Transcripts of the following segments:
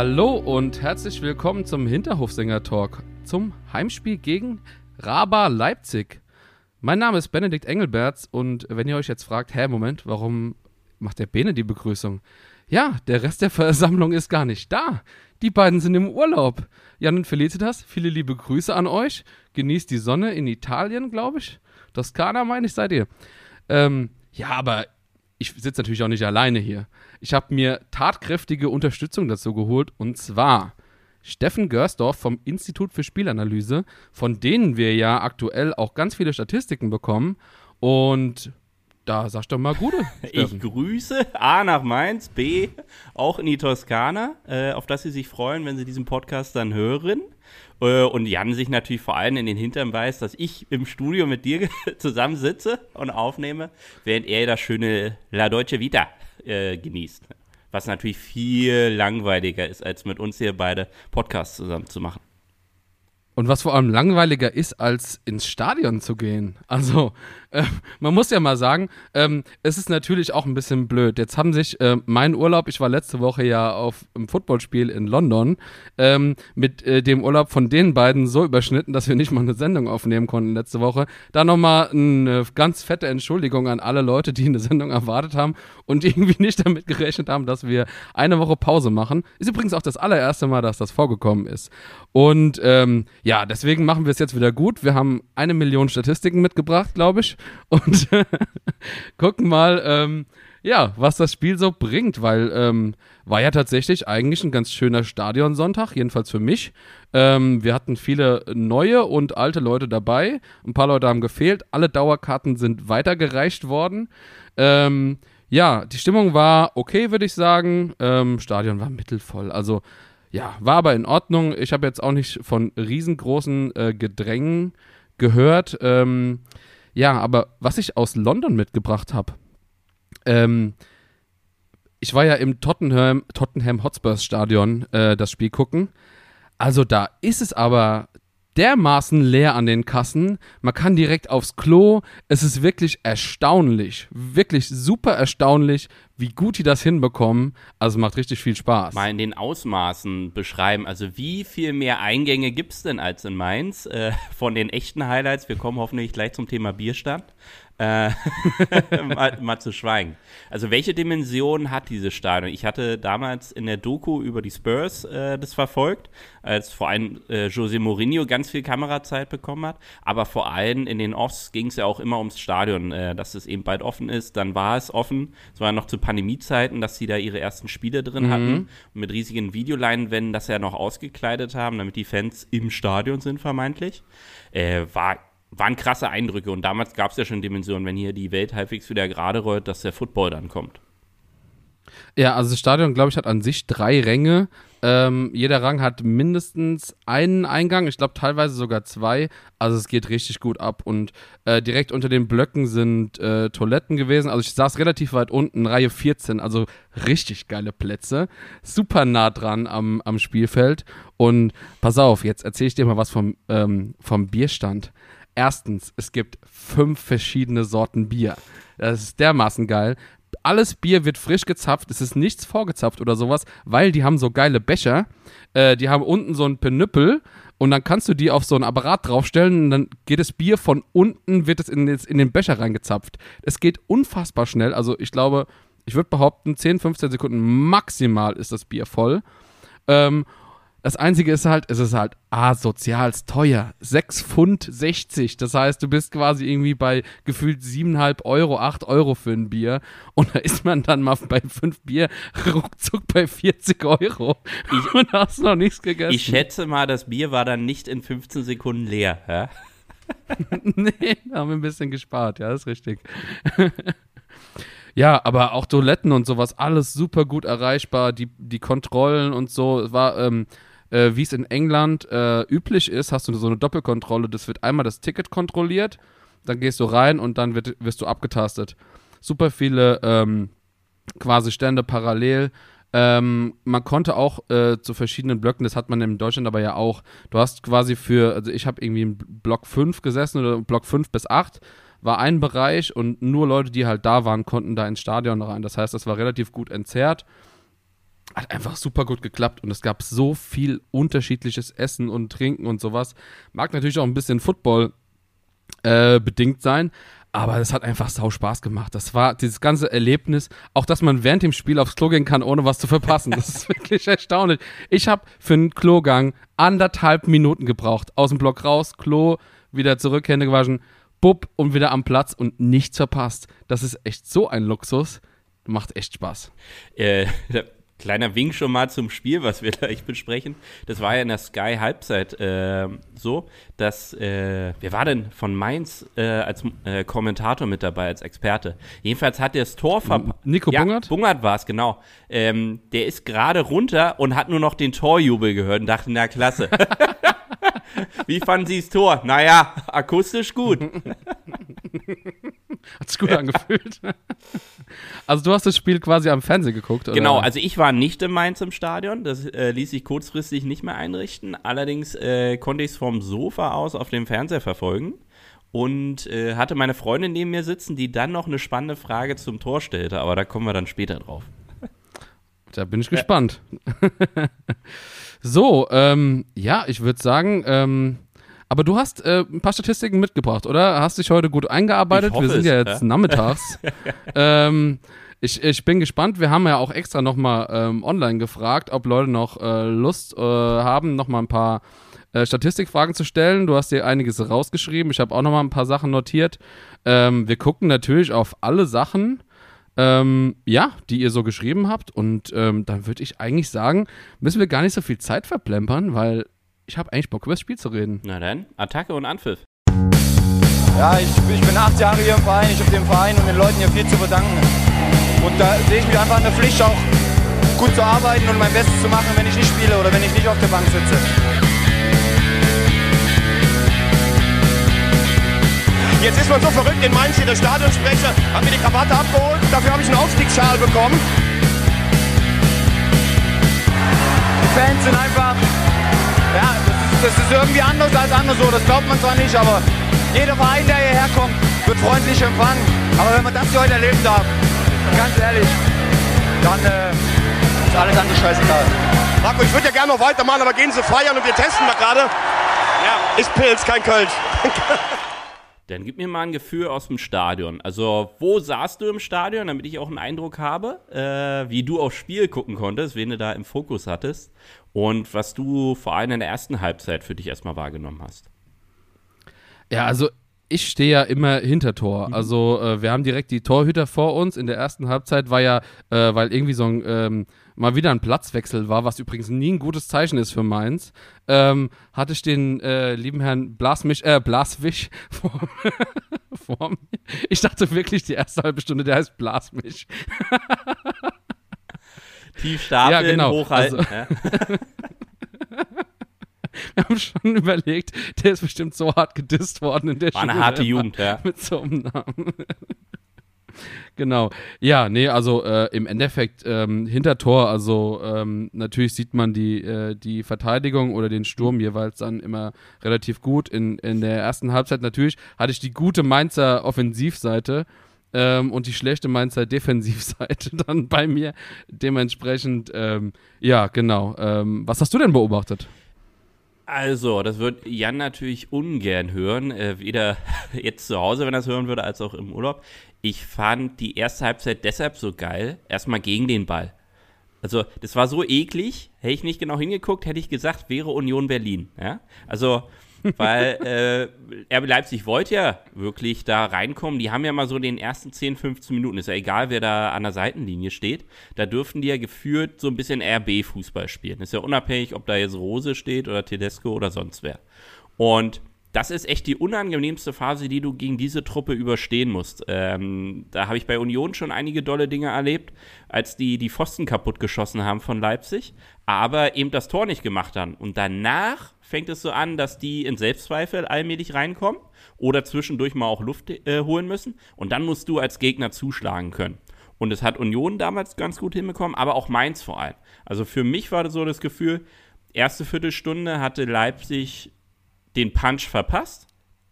Hallo und herzlich willkommen zum Hinterhofsänger-Talk zum Heimspiel gegen Raba Leipzig. Mein Name ist Benedikt Engelberts und wenn ihr euch jetzt fragt, hä, Moment, warum macht der Bene die Begrüßung? Ja, der Rest der Versammlung ist gar nicht da. Die beiden sind im Urlaub. Jan und Felicitas, viele liebe Grüße an euch. Genießt die Sonne in Italien, glaube ich. Toskana, meine ich, seid ihr. Ähm, ja, aber ich sitze natürlich auch nicht alleine hier. Ich habe mir tatkräftige Unterstützung dazu geholt und zwar Steffen Görsdorf vom Institut für Spielanalyse, von denen wir ja aktuell auch ganz viele Statistiken bekommen. Und da sag doch mal Gute. ich grüße A nach Mainz, B auch in die Toskana, äh, auf das Sie sich freuen, wenn Sie diesen Podcast dann hören. Äh, und Jan sich natürlich vor allem in den Hintern weiß, dass ich im Studio mit dir zusammensitze und aufnehme, während er das schöne La Deutsche Vita äh, genießt. Was natürlich viel langweiliger ist, als mit uns hier beide Podcasts zusammen zu machen. Und was vor allem langweiliger ist, als ins Stadion zu gehen. Also, äh, man muss ja mal sagen, ähm, es ist natürlich auch ein bisschen blöd. Jetzt haben sich äh, mein Urlaub, ich war letzte Woche ja auf einem Footballspiel in London, ähm, mit äh, dem Urlaub von den beiden so überschnitten, dass wir nicht mal eine Sendung aufnehmen konnten letzte Woche. Da nochmal eine ganz fette Entschuldigung an alle Leute, die eine Sendung erwartet haben und irgendwie nicht damit gerechnet haben, dass wir eine Woche Pause machen. Ist übrigens auch das allererste Mal, dass das vorgekommen ist. Und ähm, ja, deswegen machen wir es jetzt wieder gut. Wir haben eine Million Statistiken mitgebracht, glaube ich. Und gucken mal, ähm, ja, was das Spiel so bringt, weil ähm, war ja tatsächlich eigentlich ein ganz schöner Stadionsonntag, jedenfalls für mich. Ähm, wir hatten viele neue und alte Leute dabei. Ein paar Leute haben gefehlt. Alle Dauerkarten sind weitergereicht worden. Ähm, ja, die Stimmung war okay, würde ich sagen. Ähm, Stadion war mittelvoll. Also ja, war aber in Ordnung. Ich habe jetzt auch nicht von riesengroßen äh, Gedrängen gehört. Ähm, ja, aber was ich aus London mitgebracht habe, ähm, ich war ja im Tottenham, Tottenham Hotspurs Stadion äh, das Spiel gucken. Also da ist es aber dermaßen leer an den Kassen. Man kann direkt aufs Klo. Es ist wirklich erstaunlich, wirklich super erstaunlich, wie gut die das hinbekommen. Also macht richtig viel Spaß. Mal in den Ausmaßen beschreiben. Also wie viel mehr Eingänge gibt es denn als in Mainz? Äh, von den echten Highlights. Wir kommen hoffentlich gleich zum Thema Bierstand äh, mal, mal, zu schweigen. Also welche Dimension hat dieses Stadion? Ich hatte damals in der Doku über die Spurs äh, das verfolgt, als vor allem äh, José Mourinho ganz viel Kamerazeit bekommen hat, aber vor allem in den Offs ging es ja auch immer ums Stadion, äh, dass es eben bald offen ist. Dann war es offen. Es war noch zu Pandemiezeiten, dass sie da ihre ersten Spiele drin mhm. hatten und mit riesigen Videoleinwänden das ja noch ausgekleidet haben, damit die Fans im Stadion sind vermeintlich. Äh, war waren krasse Eindrücke und damals gab es ja schon Dimensionen, wenn hier die Welt halbwegs wieder gerade rollt, dass der Football dann kommt. Ja, also das Stadion, glaube ich, hat an sich drei Ränge. Ähm, jeder Rang hat mindestens einen Eingang, ich glaube teilweise sogar zwei. Also es geht richtig gut ab. Und äh, direkt unter den Blöcken sind äh, Toiletten gewesen. Also ich saß relativ weit unten, Reihe 14, also richtig geile Plätze. Super nah dran am, am Spielfeld. Und pass auf, jetzt erzähle ich dir mal was vom, ähm, vom Bierstand. Erstens, es gibt fünf verschiedene Sorten Bier. Das ist dermaßen geil. Alles Bier wird frisch gezapft, es ist nichts vorgezapft oder sowas, weil die haben so geile Becher. Äh, die haben unten so einen Penüppel und dann kannst du die auf so ein Apparat draufstellen und dann geht das Bier von unten, wird es in, in den Becher reingezapft. Es geht unfassbar schnell. Also ich glaube, ich würde behaupten, 10, 15 Sekunden maximal ist das Bier voll. Ähm, das Einzige ist halt, es ist halt asozials teuer. 6 Pfund 60. Das heißt, du bist quasi irgendwie bei gefühlt 7,5 Euro, 8 Euro für ein Bier. Und da ist man dann mal bei 5 Bier ruckzuck bei 40 Euro. Ich, und hast noch nichts gegessen. Ich schätze mal, das Bier war dann nicht in 15 Sekunden leer. Ja? nee, haben wir ein bisschen gespart, ja, ist richtig. ja, aber auch Toiletten und sowas, alles super gut erreichbar, die, die Kontrollen und so, es war, ähm, äh, wie es in England äh, üblich ist, hast du so eine Doppelkontrolle, das wird einmal das Ticket kontrolliert, dann gehst du rein und dann wird, wirst du abgetastet. Super viele ähm, quasi Stände parallel. Ähm, man konnte auch äh, zu verschiedenen Blöcken, das hat man in Deutschland aber ja auch. Du hast quasi für, also ich habe irgendwie im Block 5 gesessen oder Block 5 bis 8 war ein Bereich und nur Leute, die halt da waren, konnten da ins Stadion rein. Das heißt, das war relativ gut entzerrt. Hat einfach super gut geklappt und es gab so viel unterschiedliches Essen und Trinken und sowas. Mag natürlich auch ein bisschen Football äh, bedingt sein, aber es hat einfach sau Spaß gemacht. Das war dieses ganze Erlebnis, auch dass man während dem Spiel aufs Klo gehen kann, ohne was zu verpassen. Das ist wirklich erstaunlich. Ich habe für einen Klogang anderthalb Minuten gebraucht. Aus dem Block raus, Klo, wieder zurück, Hände gewaschen, bub und wieder am Platz und nichts verpasst. Das ist echt so ein Luxus. Macht echt Spaß. Äh, Kleiner Wink schon mal zum Spiel, was wir gleich besprechen. Das war ja in der Sky Halbzeit äh, so, dass, äh, wer war denn von Mainz äh, als äh, Kommentator mit dabei, als Experte? Jedenfalls hat der das Tor verpasst. Nico ja, Bungert? Bungert war es, genau. Ähm, der ist gerade runter und hat nur noch den Torjubel gehört und dachte, na klasse. Wie fanden Sie das Tor? Naja, akustisch gut. Hat sich gut angefühlt. Also du hast das Spiel quasi am Fernsehen geguckt, oder? Genau, also ich war nicht in Mainz im Stadion, das äh, ließ sich kurzfristig nicht mehr einrichten. Allerdings äh, konnte ich es vom Sofa aus auf dem Fernseher verfolgen und äh, hatte meine Freundin neben mir sitzen, die dann noch eine spannende Frage zum Tor stellte, aber da kommen wir dann später drauf. Da bin ich gespannt. so, ähm, ja, ich würde sagen, ähm, aber du hast äh, ein paar Statistiken mitgebracht, oder? Hast dich heute gut eingearbeitet? Wir sind ja jetzt ja. nachmittags. ähm, ich, ich bin gespannt. Wir haben ja auch extra nochmal ähm, online gefragt, ob Leute noch äh, Lust äh, haben, nochmal ein paar äh, Statistikfragen zu stellen. Du hast dir einiges rausgeschrieben. Ich habe auch nochmal ein paar Sachen notiert. Ähm, wir gucken natürlich auf alle Sachen, ähm, ja, die ihr so geschrieben habt. Und ähm, dann würde ich eigentlich sagen, müssen wir gar nicht so viel Zeit verplempern, weil ich habe eigentlich Bock, über das Spiel zu reden. Na dann, Attacke und Anpfiff. Ja, ich, ich bin acht Jahre hier im Verein. Ich habe dem Verein und den Leuten hier viel zu verdanken. Und da sehe ich mich einfach in der Pflicht, auch gut zu arbeiten und mein Bestes zu machen, wenn ich nicht spiele oder wenn ich nicht auf der Bank sitze. Jetzt ist man so verrückt in Mainz, hier der Stadionsprecher hat mir die Krawatte abgeholt. Dafür habe ich einen Aufstiegsschal bekommen. Die Fans sind einfach ja, das, das ist irgendwie anders als anderswo, das glaubt man zwar nicht, aber jeder Verein, der hierher kommt, wird freundlich empfangen. Aber wenn man das hier heute erleben darf, ganz ehrlich, dann äh, ist alles andere scheißegal. Marco, ich würde ja gerne noch weitermachen, aber gehen Sie feiern und wir testen da gerade. Ja, ist Pilz, kein Kölsch. Dann gib mir mal ein Gefühl aus dem Stadion. Also, wo saßt du im Stadion, damit ich auch einen Eindruck habe, äh, wie du aufs Spiel gucken konntest, wen du da im Fokus hattest und was du vor allem in der ersten Halbzeit für dich erstmal wahrgenommen hast. Ja, also ich stehe ja immer hinter Tor. Mhm. Also äh, wir haben direkt die Torhüter vor uns. In der ersten Halbzeit war ja, äh, weil irgendwie so ein ähm, mal wieder ein Platzwechsel war, was übrigens nie ein gutes Zeichen ist für Mainz, ähm, hatte ich den äh, lieben Herrn Blasmich, äh, Blaswig vor, vor mir. Ich dachte wirklich die erste halbe Stunde, der heißt Blasmich. Tief stapeln, ja, genau. hochhalten. Also, ja. Wir haben schon überlegt, der ist bestimmt so hart gedisst worden in der War Schule. eine harte Jugend, ja. Mit so einem Namen. Genau. Ja, nee, also äh, im Endeffekt ähm, hinter Tor, also ähm, natürlich sieht man die, äh, die Verteidigung oder den Sturm jeweils dann immer relativ gut. In, in der ersten Halbzeit natürlich hatte ich die gute Mainzer Offensivseite ähm, und die schlechte Mainzer Defensivseite dann bei mir. Dementsprechend, ähm, ja, genau. Ähm, was hast du denn beobachtet? Also, das wird Jan natürlich ungern hören, äh, weder jetzt zu Hause, wenn er es hören würde, als auch im Urlaub. Ich fand die erste Halbzeit deshalb so geil, erstmal gegen den Ball. Also, das war so eklig, hätte ich nicht genau hingeguckt, hätte ich gesagt, wäre Union Berlin. Ja? Also, weil äh, RB Leipzig wollte ja wirklich da reinkommen. Die haben ja mal so den ersten 10, 15 Minuten, ist ja egal, wer da an der Seitenlinie steht, da dürften die ja geführt so ein bisschen RB-Fußball spielen. Ist ja unabhängig, ob da jetzt Rose steht oder Tedesco oder sonst wer. Und das ist echt die unangenehmste Phase, die du gegen diese Truppe überstehen musst. Ähm, da habe ich bei Union schon einige dolle Dinge erlebt, als die die Pfosten kaputt geschossen haben von Leipzig, aber eben das Tor nicht gemacht haben. Und danach fängt es so an, dass die in Selbstzweifel allmählich reinkommen oder zwischendurch mal auch Luft äh, holen müssen. Und dann musst du als Gegner zuschlagen können. Und es hat Union damals ganz gut hinbekommen, aber auch Mainz vor allem. Also für mich war das so das Gefühl, erste Viertelstunde hatte Leipzig den Punch verpasst,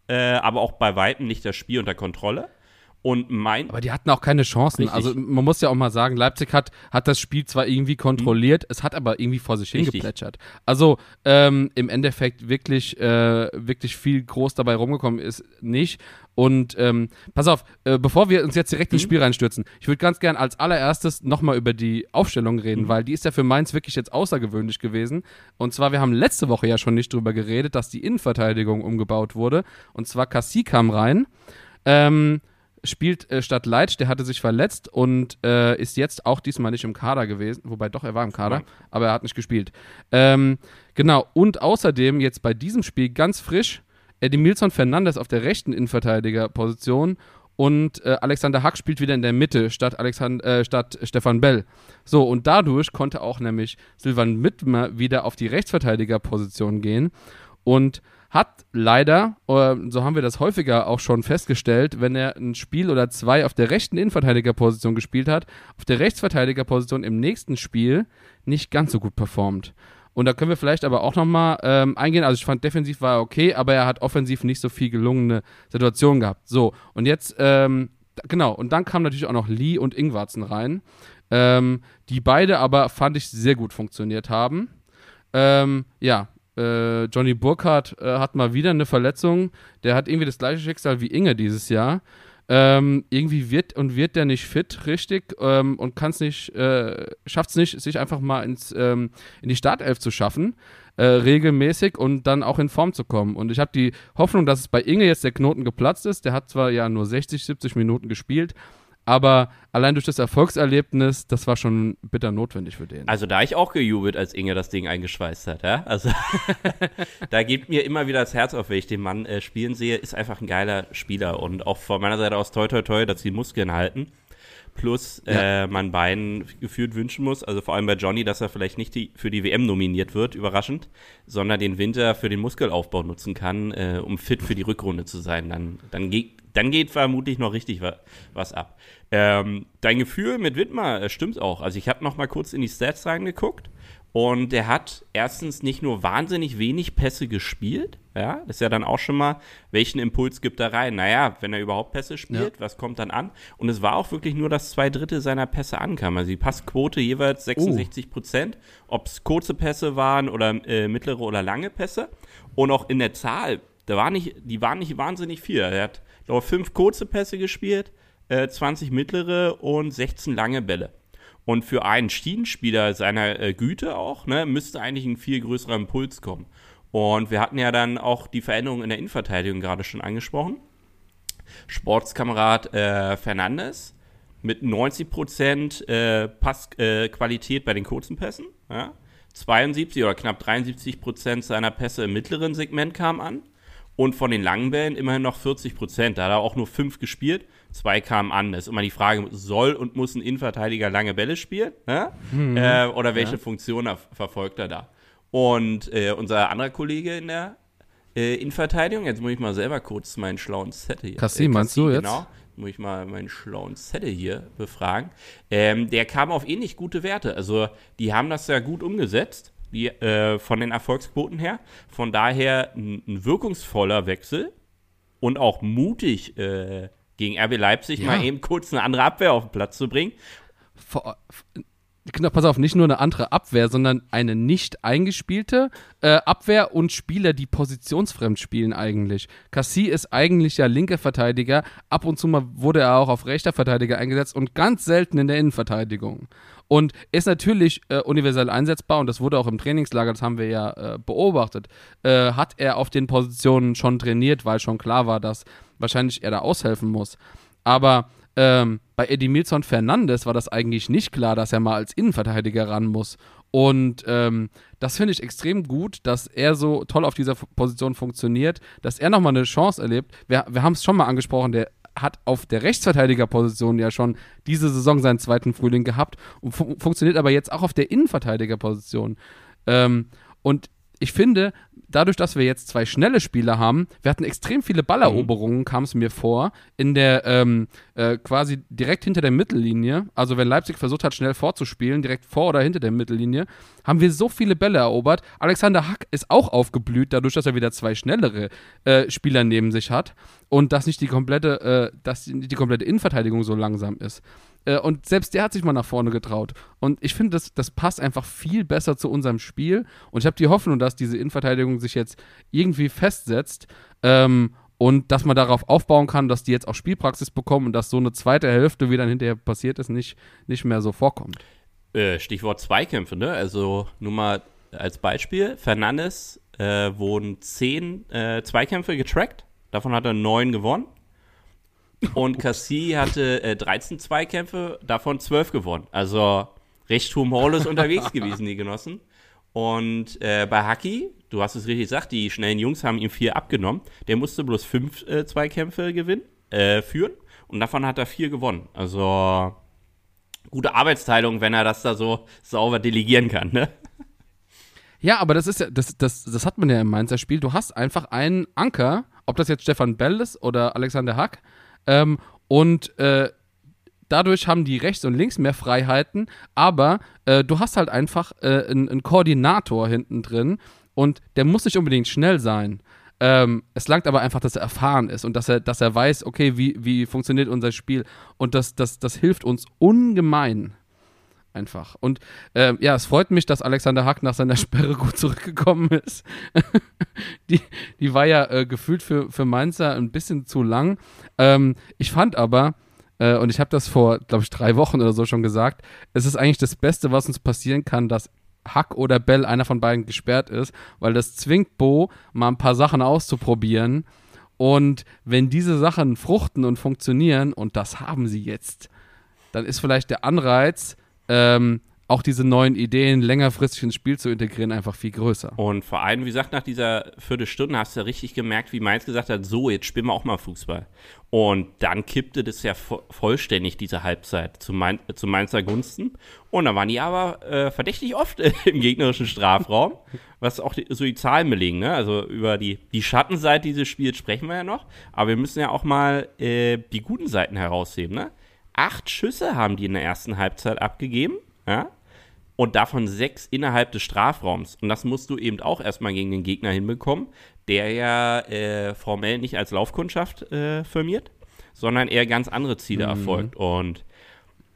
äh, aber auch bei Weitem nicht das Spiel unter Kontrolle. Und mein. Aber die hatten auch keine Chancen. Richtig. Also man muss ja auch mal sagen, Leipzig hat, hat das Spiel zwar irgendwie kontrolliert, es hat aber irgendwie vor sich hingeplätschert. Also ähm, im Endeffekt wirklich, äh, wirklich viel groß dabei rumgekommen ist nicht. Und ähm, pass auf, äh, bevor wir uns jetzt direkt ins Spiel reinstürzen, ich würde ganz gern als allererstes nochmal über die Aufstellung reden, weil die ist ja für Mainz wirklich jetzt außergewöhnlich gewesen. Und zwar, wir haben letzte Woche ja schon nicht drüber geredet, dass die Innenverteidigung umgebaut wurde. Und zwar Cassie kam rein. Ähm, spielt äh, statt Leitsch, der hatte sich verletzt und äh, ist jetzt auch diesmal nicht im Kader gewesen, wobei doch, er war im Kader, aber er hat nicht gespielt. Ähm, genau, und außerdem jetzt bei diesem Spiel ganz frisch Edmilson Fernandes auf der rechten Innenverteidigerposition und äh, Alexander Hack spielt wieder in der Mitte statt, Alexand äh, statt Stefan Bell. So, und dadurch konnte auch nämlich Silvan Mittmer wieder auf die Rechtsverteidigerposition gehen und hat leider, so haben wir das häufiger auch schon festgestellt, wenn er ein Spiel oder zwei auf der rechten Innenverteidigerposition gespielt hat, auf der Rechtsverteidigerposition im nächsten Spiel nicht ganz so gut performt. Und da können wir vielleicht aber auch nochmal ähm, eingehen. Also ich fand, defensiv war er okay, aber er hat offensiv nicht so viel gelungene Situationen gehabt. So, und jetzt, ähm, genau, und dann kamen natürlich auch noch Lee und Ingwarzen rein, ähm, die beide aber, fand ich, sehr gut funktioniert haben. Ähm, ja, äh, Johnny Burkhardt äh, hat mal wieder eine Verletzung. Der hat irgendwie das gleiche Schicksal wie Inge dieses Jahr. Ähm, irgendwie wird und wird der nicht fit, richtig, ähm, und kann es nicht, äh, schafft es nicht, sich einfach mal ins, ähm, in die Startelf zu schaffen, äh, regelmäßig und dann auch in Form zu kommen. Und ich habe die Hoffnung, dass es bei Inge jetzt der Knoten geplatzt ist. Der hat zwar ja nur 60, 70 Minuten gespielt, aber allein durch das Erfolgserlebnis, das war schon bitter notwendig für den. Also da ich auch gejubelt, als Inge das Ding eingeschweißt hat, ja. Also da gibt mir immer wieder das Herz auf, wenn ich den Mann äh, spielen sehe, ist einfach ein geiler Spieler und auch von meiner Seite aus toi toi toi, dass die Muskeln halten. Plus äh, man beiden gefühlt wünschen muss, also vor allem bei Johnny, dass er vielleicht nicht die, für die WM nominiert wird, überraschend, sondern den Winter für den Muskelaufbau nutzen kann, äh, um fit für die Rückrunde zu sein. Dann, dann, geht, dann geht vermutlich noch richtig wa was ab. Ähm, dein Gefühl mit Wittmer äh, stimmt auch. Also ich habe noch mal kurz in die Stats reingeguckt und der hat erstens nicht nur wahnsinnig wenig Pässe gespielt, ja, das ist ja dann auch schon mal, welchen Impuls gibt er rein? Naja, wenn er überhaupt Pässe spielt, was kommt dann an? Und es war auch wirklich nur, dass zwei Drittel seiner Pässe ankamen. Also die Passquote jeweils 66 Prozent, ob es kurze Pässe waren oder äh, mittlere oder lange Pässe. Und auch in der Zahl, da war nicht, die waren nicht wahnsinnig viel. Er hat, glaube ich, fünf kurze Pässe gespielt, äh, 20 mittlere und 16 lange Bälle. Und für einen Schienenspieler seiner äh, Güte auch, ne, müsste eigentlich ein viel größerer Impuls kommen. Und wir hatten ja dann auch die Veränderung in der Innenverteidigung gerade schon angesprochen. Sportskamerad äh, Fernandes mit 90% äh, Passqualität bei den kurzen Pässen. Ja. 72 oder knapp 73% seiner Pässe im mittleren Segment kamen an. Und von den langen Bällen immerhin noch 40 Prozent. Da hat er auch nur fünf gespielt, zwei kamen an. Das ist immer die Frage, soll und muss ein Innenverteidiger lange Bälle spielen? Ne? Äh, oder welche Funktion er, verfolgt er da? Und äh, unser anderer Kollege in der äh, Innenverteidigung, jetzt muss ich mal selber kurz meinen schlauen Zettel hier. Kassim, meinst du jetzt? Genau. Muss ich mal meinen schlauen Zettel hier befragen. Ähm, der kam auf ähnlich gute Werte. Also, die haben das ja gut umgesetzt die, äh, von den Erfolgsquoten her. Von daher ein, ein wirkungsvoller Wechsel und auch mutig äh, gegen RB Leipzig Ja. mal eben kurz eine andere Abwehr auf den Platz zu bringen. vor, genau, pass auf, nicht nur eine andere Abwehr, sondern eine nicht eingespielte äh, Abwehr und Spieler, die positionsfremd spielen eigentlich. Cassie ist eigentlich ja linker Verteidiger, ab und zu mal wurde er auch auf rechter Verteidiger eingesetzt und ganz selten in der Innenverteidigung. Und ist natürlich äh, universell einsetzbar und das wurde auch im Trainingslager, das haben wir ja äh, beobachtet, äh, hat er auf den Positionen schon trainiert, weil schon klar war, dass wahrscheinlich er da aushelfen muss. Aber ähm, bei Edimilson Fernandes war das eigentlich nicht klar, dass er mal als Innenverteidiger ran muss. Und ähm, das finde ich extrem gut, dass er so toll auf dieser Position funktioniert, dass er nochmal eine Chance erlebt. Wir, wir haben es schon mal angesprochen, der hat auf der Rechtsverteidigerposition ja schon diese Saison seinen zweiten Frühling gehabt und fu funktioniert aber jetzt auch auf der Innenverteidigerposition. Ähm, und ich finde, dadurch, dass wir jetzt zwei schnelle Spieler haben, wir hatten extrem viele Balleroberungen, kam es mir vor, in der ähm, äh, quasi direkt hinter der Mittellinie. Also wenn Leipzig versucht hat, schnell vorzuspielen, direkt vor oder hinter der Mittellinie, haben wir so viele Bälle erobert. Alexander Hack ist auch aufgeblüht, dadurch, dass er wieder zwei schnellere äh, Spieler neben sich hat und dass nicht die komplette, äh, dass die komplette Innenverteidigung so langsam ist. Äh, und selbst der hat sich mal nach vorne getraut. Und ich finde, das, das passt einfach viel besser zu unserem Spiel. Und ich habe die Hoffnung, dass diese Innenverteidigung sich jetzt irgendwie festsetzt. Ähm, und dass man darauf aufbauen kann, dass die jetzt auch Spielpraxis bekommen und dass so eine zweite Hälfte, wie dann hinterher passiert ist, nicht, nicht mehr so vorkommt. Äh, Stichwort Zweikämpfe, ne? Also nur mal als Beispiel: Fernandes äh, wurden zehn äh, Zweikämpfe getrackt, davon hat er neun gewonnen. Und Cassie hatte äh, 13 Zweikämpfe, davon 12 gewonnen. Also recht humorlos unterwegs gewesen, die Genossen. Und äh, bei Haki, du hast es richtig gesagt, die schnellen Jungs haben ihm vier abgenommen. Der musste bloß fünf äh, Zweikämpfe gewinnen, äh, führen. Und davon hat er vier gewonnen. Also gute Arbeitsteilung, wenn er das da so sauber delegieren kann, ne? Ja, aber das ist ja, das, das, das hat man ja im Mainzer Spiel. Du hast einfach einen Anker, ob das jetzt Stefan Bell ist oder Alexander Hack, ähm, und äh, dadurch haben die rechts und links mehr Freiheiten, aber äh, du hast halt einfach äh, einen, einen, Koordinator hinten drin und der muss nicht unbedingt schnell sein. Ähm, es langt aber einfach, dass er erfahren ist und dass er, dass er weiß, okay, wie, wie funktioniert unser Spiel. Und das, das, das hilft uns ungemein. Einfach. Und ähm, ja, es freut mich, dass Alexander Hack nach seiner Sperre gut zurückgekommen ist. die, die war ja äh, gefühlt für, für Mainzer ein bisschen zu lang. Ähm, ich fand aber, äh, und ich habe das vor, glaube ich, drei Wochen oder so schon gesagt, es ist eigentlich das Beste, was uns passieren kann, dass Hack oder Bell, einer von beiden, gesperrt ist, weil das zwingt Bo, mal ein paar Sachen auszuprobieren. Und wenn diese Sachen fruchten und funktionieren, und das haben sie jetzt, dann ist vielleicht der Anreiz, ähm, auch diese neuen Ideen längerfristig ins Spiel zu integrieren, einfach viel größer. Und vor allem, wie gesagt, nach dieser Viertelstunde hast du richtig gemerkt, wie Mainz gesagt hat, so, jetzt spielen wir auch mal Fußball. Und dann kippte das ja vo vollständig, diese Halbzeit, zu, Main zu Mainzer Gunsten. Und dann waren die aber äh, verdächtig oft im gegnerischen Strafraum, was auch die, so die Zahlen belegen. Ne? Also über die, die Schattenseite dieses Spiels sprechen wir ja noch. Aber wir müssen ja auch mal äh, die guten Seiten herausheben. Ne? Acht Schüsse haben die in der ersten Halbzeit abgegeben. Ja? Und davon sechs innerhalb des Strafraums. Und das musst du eben auch erstmal gegen den Gegner hinbekommen, der ja äh, formell nicht als Laufkundschaft äh, firmiert, sondern eher ganz andere Ziele mhm. erfolgt. Und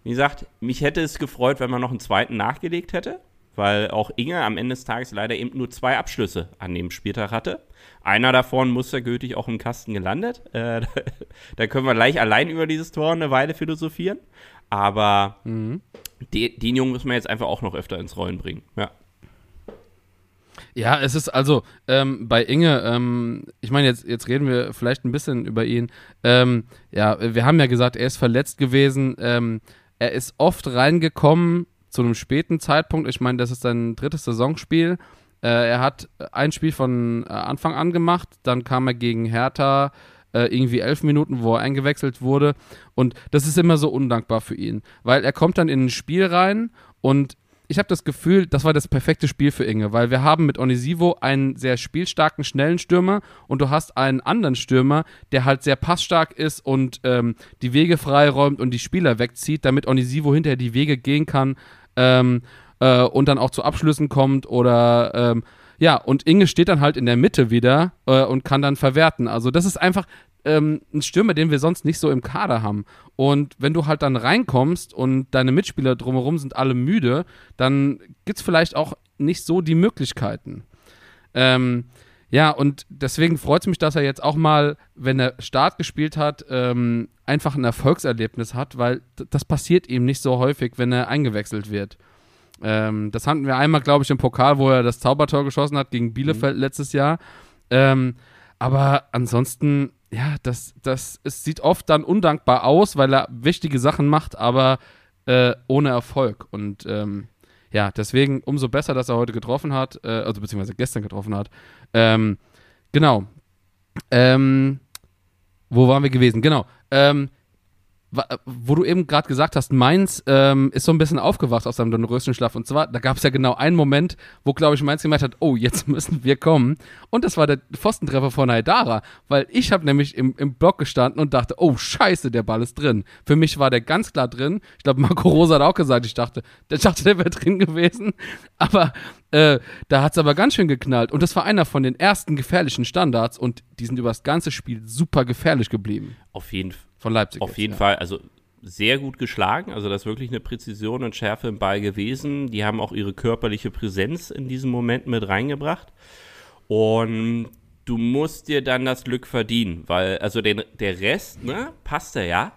wie gesagt, mich hätte es gefreut, wenn man noch einen zweiten nachgelegt hätte, weil auch Inge am Ende des Tages leider eben nur zwei Abschlüsse an dem Spieltag hatte. Einer davon mustergültig auch im Kasten gelandet. Äh, da können wir gleich allein über dieses Tor eine Weile philosophieren. Aber mhm. den, den Jungen müssen wir jetzt einfach auch noch öfter ins Rollen bringen. Ja. Ja, es ist also ähm, bei Inge, ähm, ich meine, jetzt, jetzt reden wir vielleicht ein bisschen über ihn. Ähm, ja, wir haben ja gesagt, er ist verletzt gewesen. Ähm, er ist oft reingekommen zu einem späten Zeitpunkt. Ich meine, das ist sein drittes Saisonspiel. Äh, er hat ein Spiel von äh, Anfang an gemacht, dann kam er gegen Hertha äh, irgendwie elf Minuten, wo er eingewechselt wurde. Und das ist immer so undankbar für ihn, weil er kommt dann in ein Spiel rein und ich habe das Gefühl, das war das perfekte Spiel für Inge, weil wir haben mit Onisivo einen sehr spielstarken, schnellen Stürmer und du hast einen anderen Stürmer, der halt sehr passstark ist und ähm, die Wege freiräumt und die Spieler wegzieht, damit Onisivo hinterher die Wege gehen kann ähm, äh, und dann auch zu Abschlüssen kommt oder ähm, ja, und Inge steht dann halt in der Mitte wieder äh, und kann dann verwerten. Also das ist einfach ähm, ein Stürmer, den wir sonst nicht so im Kader haben. Und wenn du halt dann reinkommst und deine Mitspieler drumherum sind alle müde, dann gibt es vielleicht auch nicht so die Möglichkeiten. Ähm, ja, und deswegen freut es mich, dass er jetzt auch mal, wenn er Start gespielt hat, ähm, einfach ein Erfolgserlebnis hat, weil das passiert ihm nicht so häufig, wenn er eingewechselt wird. Ähm, das hatten wir einmal, glaube ich, im Pokal, wo er das Zaubertor geschossen hat gegen Bielefeld mhm. letztes Jahr. Ähm, aber ansonsten, ja, das, das, es sieht oft dann undankbar aus, weil er wichtige Sachen macht, aber äh, ohne Erfolg. Und ähm, ja, deswegen umso besser, dass er heute getroffen hat, äh, also beziehungsweise gestern getroffen hat. Ähm, genau. Ähm, wo waren wir gewesen? Genau. Ähm, wo du eben gerade gesagt hast, Mainz ähm, ist so ein bisschen aufgewacht aus seinem Dornröschenschlaf. Und zwar, da gab es ja genau einen Moment, wo, glaube ich, Mainz gemerkt hat, oh, jetzt müssen wir kommen. Und das war der Pfostentreffer von Haidara, weil ich habe nämlich im, im Block gestanden und dachte, oh, scheiße, der Ball ist drin. Für mich war der ganz klar drin. Ich glaube, Marco Rosa hat auch gesagt, ich dachte, der dachte, der wäre drin gewesen. Aber äh, da hat es aber ganz schön geknallt. Und das war einer von den ersten gefährlichen Standards und die sind über das ganze Spiel super gefährlich geblieben. Auf jeden Fall. Von Leipzig. Auf jetzt, jeden ja. Fall. Also sehr gut geschlagen. Also das ist wirklich eine Präzision und Schärfe im Ball gewesen. Die haben auch ihre körperliche Präsenz in diesem Moment mit reingebracht. Und du musst dir dann das Glück verdienen, weil also den, der Rest, ne, passt ja.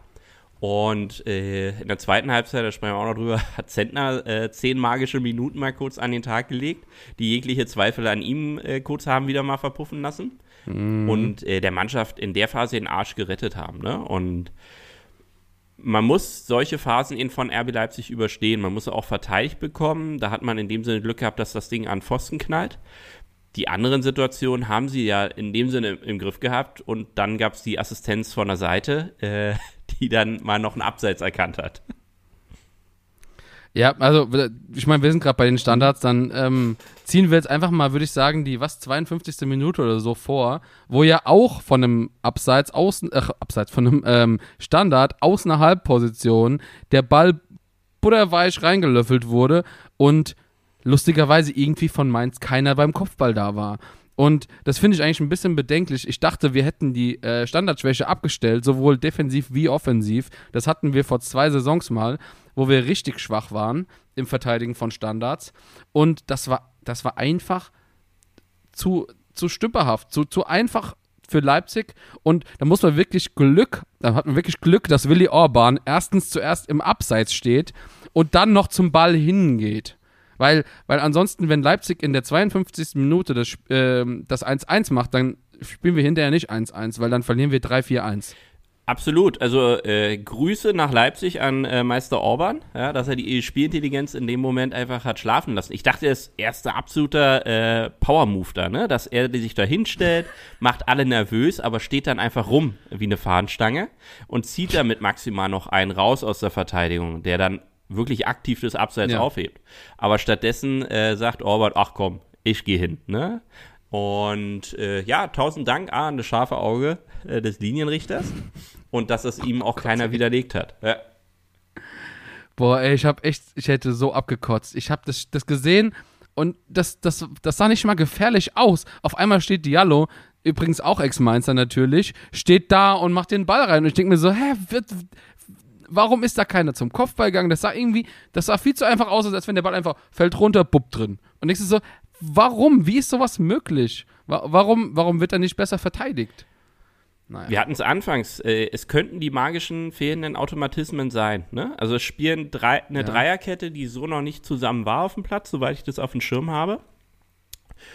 Und äh, in der zweiten Halbzeit, da sprechen wir auch noch drüber, hat Zentner äh, zehn magische Minuten mal kurz an den Tag gelegt, die jegliche Zweifel an ihm äh, kurz haben wieder mal verpuffen lassen. Und äh, der Mannschaft in der Phase den Arsch gerettet haben. Ne? Und man muss solche Phasen in von RB Leipzig überstehen. Man muss auch verteidigt bekommen. Da hat man in dem Sinne Glück gehabt, dass das Ding an Pfosten knallt. Die anderen Situationen haben sie ja in dem Sinne im, im Griff gehabt und dann gab es die Assistenz von der Seite, äh, die dann mal noch einen Abseits erkannt hat. Ja, also ich meine, wir sind gerade bei den Standards, dann ähm, ziehen wir jetzt einfach mal, würde ich sagen, die was 52. Minute oder so vor, wo ja auch von einem Abseits außen, ach, Abseits von einem ähm, Standard aus einer Halbposition der Ball butterweich reingelöffelt wurde und lustigerweise irgendwie von Mainz keiner beim Kopfball da war. Und das finde ich eigentlich ein bisschen bedenklich. Ich dachte, wir hätten die äh, Standardschwäche abgestellt, sowohl defensiv wie offensiv. Das hatten wir vor zwei Saisons mal, wo wir richtig schwach waren im Verteidigen von Standards. Und das war, das war einfach zu, zu stümperhaft, zu, zu einfach für Leipzig. Und da muss man wirklich Glück, da hat man wirklich Glück, dass Willi Orban erstens zuerst im Abseits steht und dann noch zum Ball hingeht. Weil, weil ansonsten, wenn Leipzig in der 52. Minute das, äh, das 1-1 macht, dann spielen wir hinterher nicht 1-1, weil dann verlieren wir 3-4-1. Absolut. Also äh, Grüße nach Leipzig an äh, Meister Orban, ja, dass er die Spielintelligenz in dem Moment einfach hat schlafen lassen. Ich dachte, das erste absoluter äh, Power-Move da, ne? dass er sich da hinstellt, macht alle nervös, aber steht dann einfach rum wie eine Fahnenstange und zieht damit maximal noch einen raus aus der Verteidigung, der dann wirklich aktiv das Abseits Ja. aufhebt. Aber stattdessen äh, sagt Orban, ach komm, ich gehe hin. Ne? Und äh, ja, tausend Dank A, an das scharfe Auge äh, des Linienrichters und dass es ihm auch keiner widerlegt hat. Ja. Boah, ey, ich hab echt, ich hätte so abgekotzt. Ich hab das, das gesehen und das, das, das sah nicht mal gefährlich aus. Auf einmal steht Diallo, übrigens auch Ex-Mainzer natürlich, steht da und macht den Ball rein. Und ich denke mir so, hä, wird, warum ist da keiner zum Kopfball gegangen? Das sah irgendwie, das sah viel zu einfach aus, als wenn der Ball einfach fällt runter, bupp drin. Und ich so, warum? Wie ist sowas möglich? Wa- Warum, warum wird er nicht besser verteidigt? Naja. Wir hatten es anfangs, äh, es könnten die magischen fehlenden Automatismen sein. Ne? Also es spielen drei, eine Ja. Dreierkette, die so noch nicht zusammen war auf dem Platz, soweit ich das auf dem Schirm habe.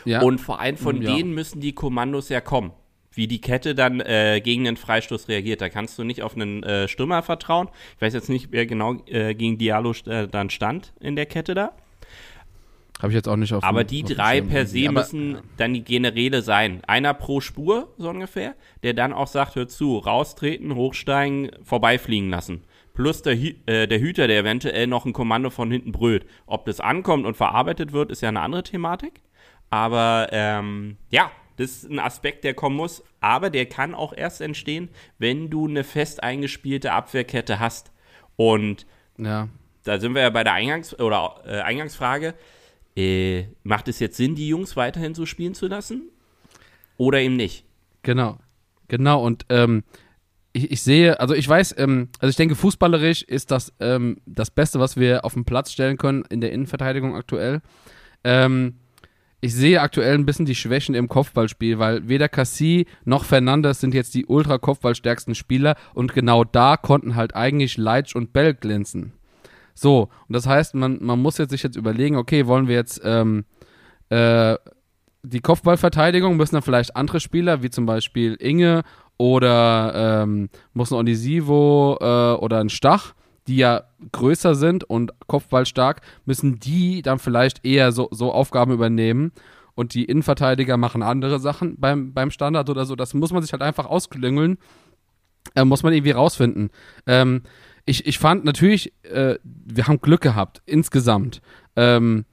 Ja. Und vor allem von Ja. denen müssen die Kommandos ja kommen. Wie die Kette dann äh, gegen einen Freistoß reagiert. Da kannst du nicht auf einen äh, Stürmer vertrauen. Ich weiß jetzt nicht, wer genau äh, gegen Diallo äh, dann stand in der Kette da. Habe ich jetzt auch nicht auf Aber die auf drei per se Aber- müssen dann die Generäle sein. Einer pro Spur, so ungefähr, der dann auch sagt, hör zu, raustreten, hochsteigen, vorbeifliegen lassen. Plus der, Hü äh, der Hüter, der eventuell noch ein Kommando von hinten brüllt. Ob das ankommt und verarbeitet wird, ist ja eine andere Thematik. Aber ähm, ja, das ist ein Aspekt, der kommen muss. Aber der kann auch erst entstehen, wenn du eine fest eingespielte Abwehrkette hast. Und Ja. da sind wir ja bei der Eingangs oder, äh, Eingangsfrage. Äh, macht es jetzt Sinn, die Jungs weiterhin so spielen zu lassen? Oder eben nicht? Genau. Genau, und ähm, ich, ich sehe, also ich weiß, ähm, also ich denke, fußballerisch ist das ähm, das Beste, was wir auf den Platz stellen können in der Innenverteidigung aktuell. Ähm, ich sehe aktuell ein bisschen die Schwächen im Kopfballspiel, weil weder Cassie noch Fernandes sind jetzt die ultra Kopfballstärksten Spieler und genau da konnten halt eigentlich Leitsch und Bell glänzen. So, und das heißt, man, man muss jetzt sich jetzt überlegen, okay, wollen wir jetzt ähm, äh, die Kopfballverteidigung, müssen dann vielleicht andere Spieler, wie zum Beispiel Inge oder ähm, muss ein Onisivo äh, oder ein Stach die ja größer sind und kopfballstark, müssen die dann vielleicht eher so, so Aufgaben übernehmen und die Innenverteidiger machen andere Sachen beim, beim Standard oder so. Das muss man sich halt einfach ausklüngeln. Äh, muss man irgendwie rausfinden. Ähm, ich, ich fand natürlich, äh, wir haben Glück gehabt, insgesamt. Ähm,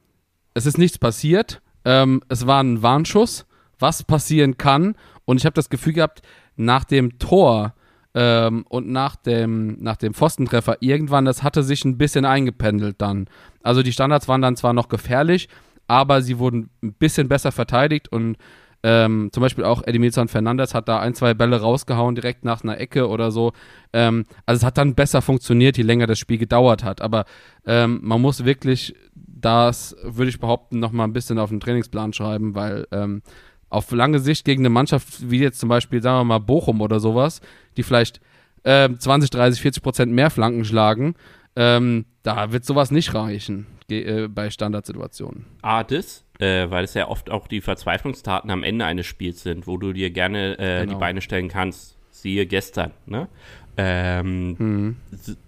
es ist nichts passiert. Ähm, es war ein Warnschuss, was passieren kann. Und ich habe das Gefühl gehabt, nach dem Tor ähm, und nach dem, nach dem Pfostentreffer irgendwann, das hatte sich ein bisschen eingependelt dann. Also die Standards waren dann zwar noch gefährlich, aber sie wurden ein bisschen besser verteidigt und ähm, zum Beispiel auch Edmilson Fernandes hat da ein, zwei Bälle rausgehauen, direkt nach einer Ecke oder so. Ähm, also es hat dann besser funktioniert, je länger das Spiel gedauert hat. Aber ähm, man muss wirklich das, würde ich behaupten, nochmal ein bisschen auf den Trainingsplan schreiben, weil ähm, auf lange Sicht gegen eine Mannschaft wie jetzt zum Beispiel, sagen wir mal, Bochum oder sowas, die vielleicht äh, 20, 30, 40 Prozent mehr Flanken schlagen, ähm, da wird sowas nicht reichen äh, bei Standardsituationen. Ah, das? Äh, weil es ja oft auch die Verzweiflungstaten am Ende eines Spiels sind, wo du dir gerne äh, genau. die Beine stellen kannst. Siehe gestern, ne? Ähm, mhm.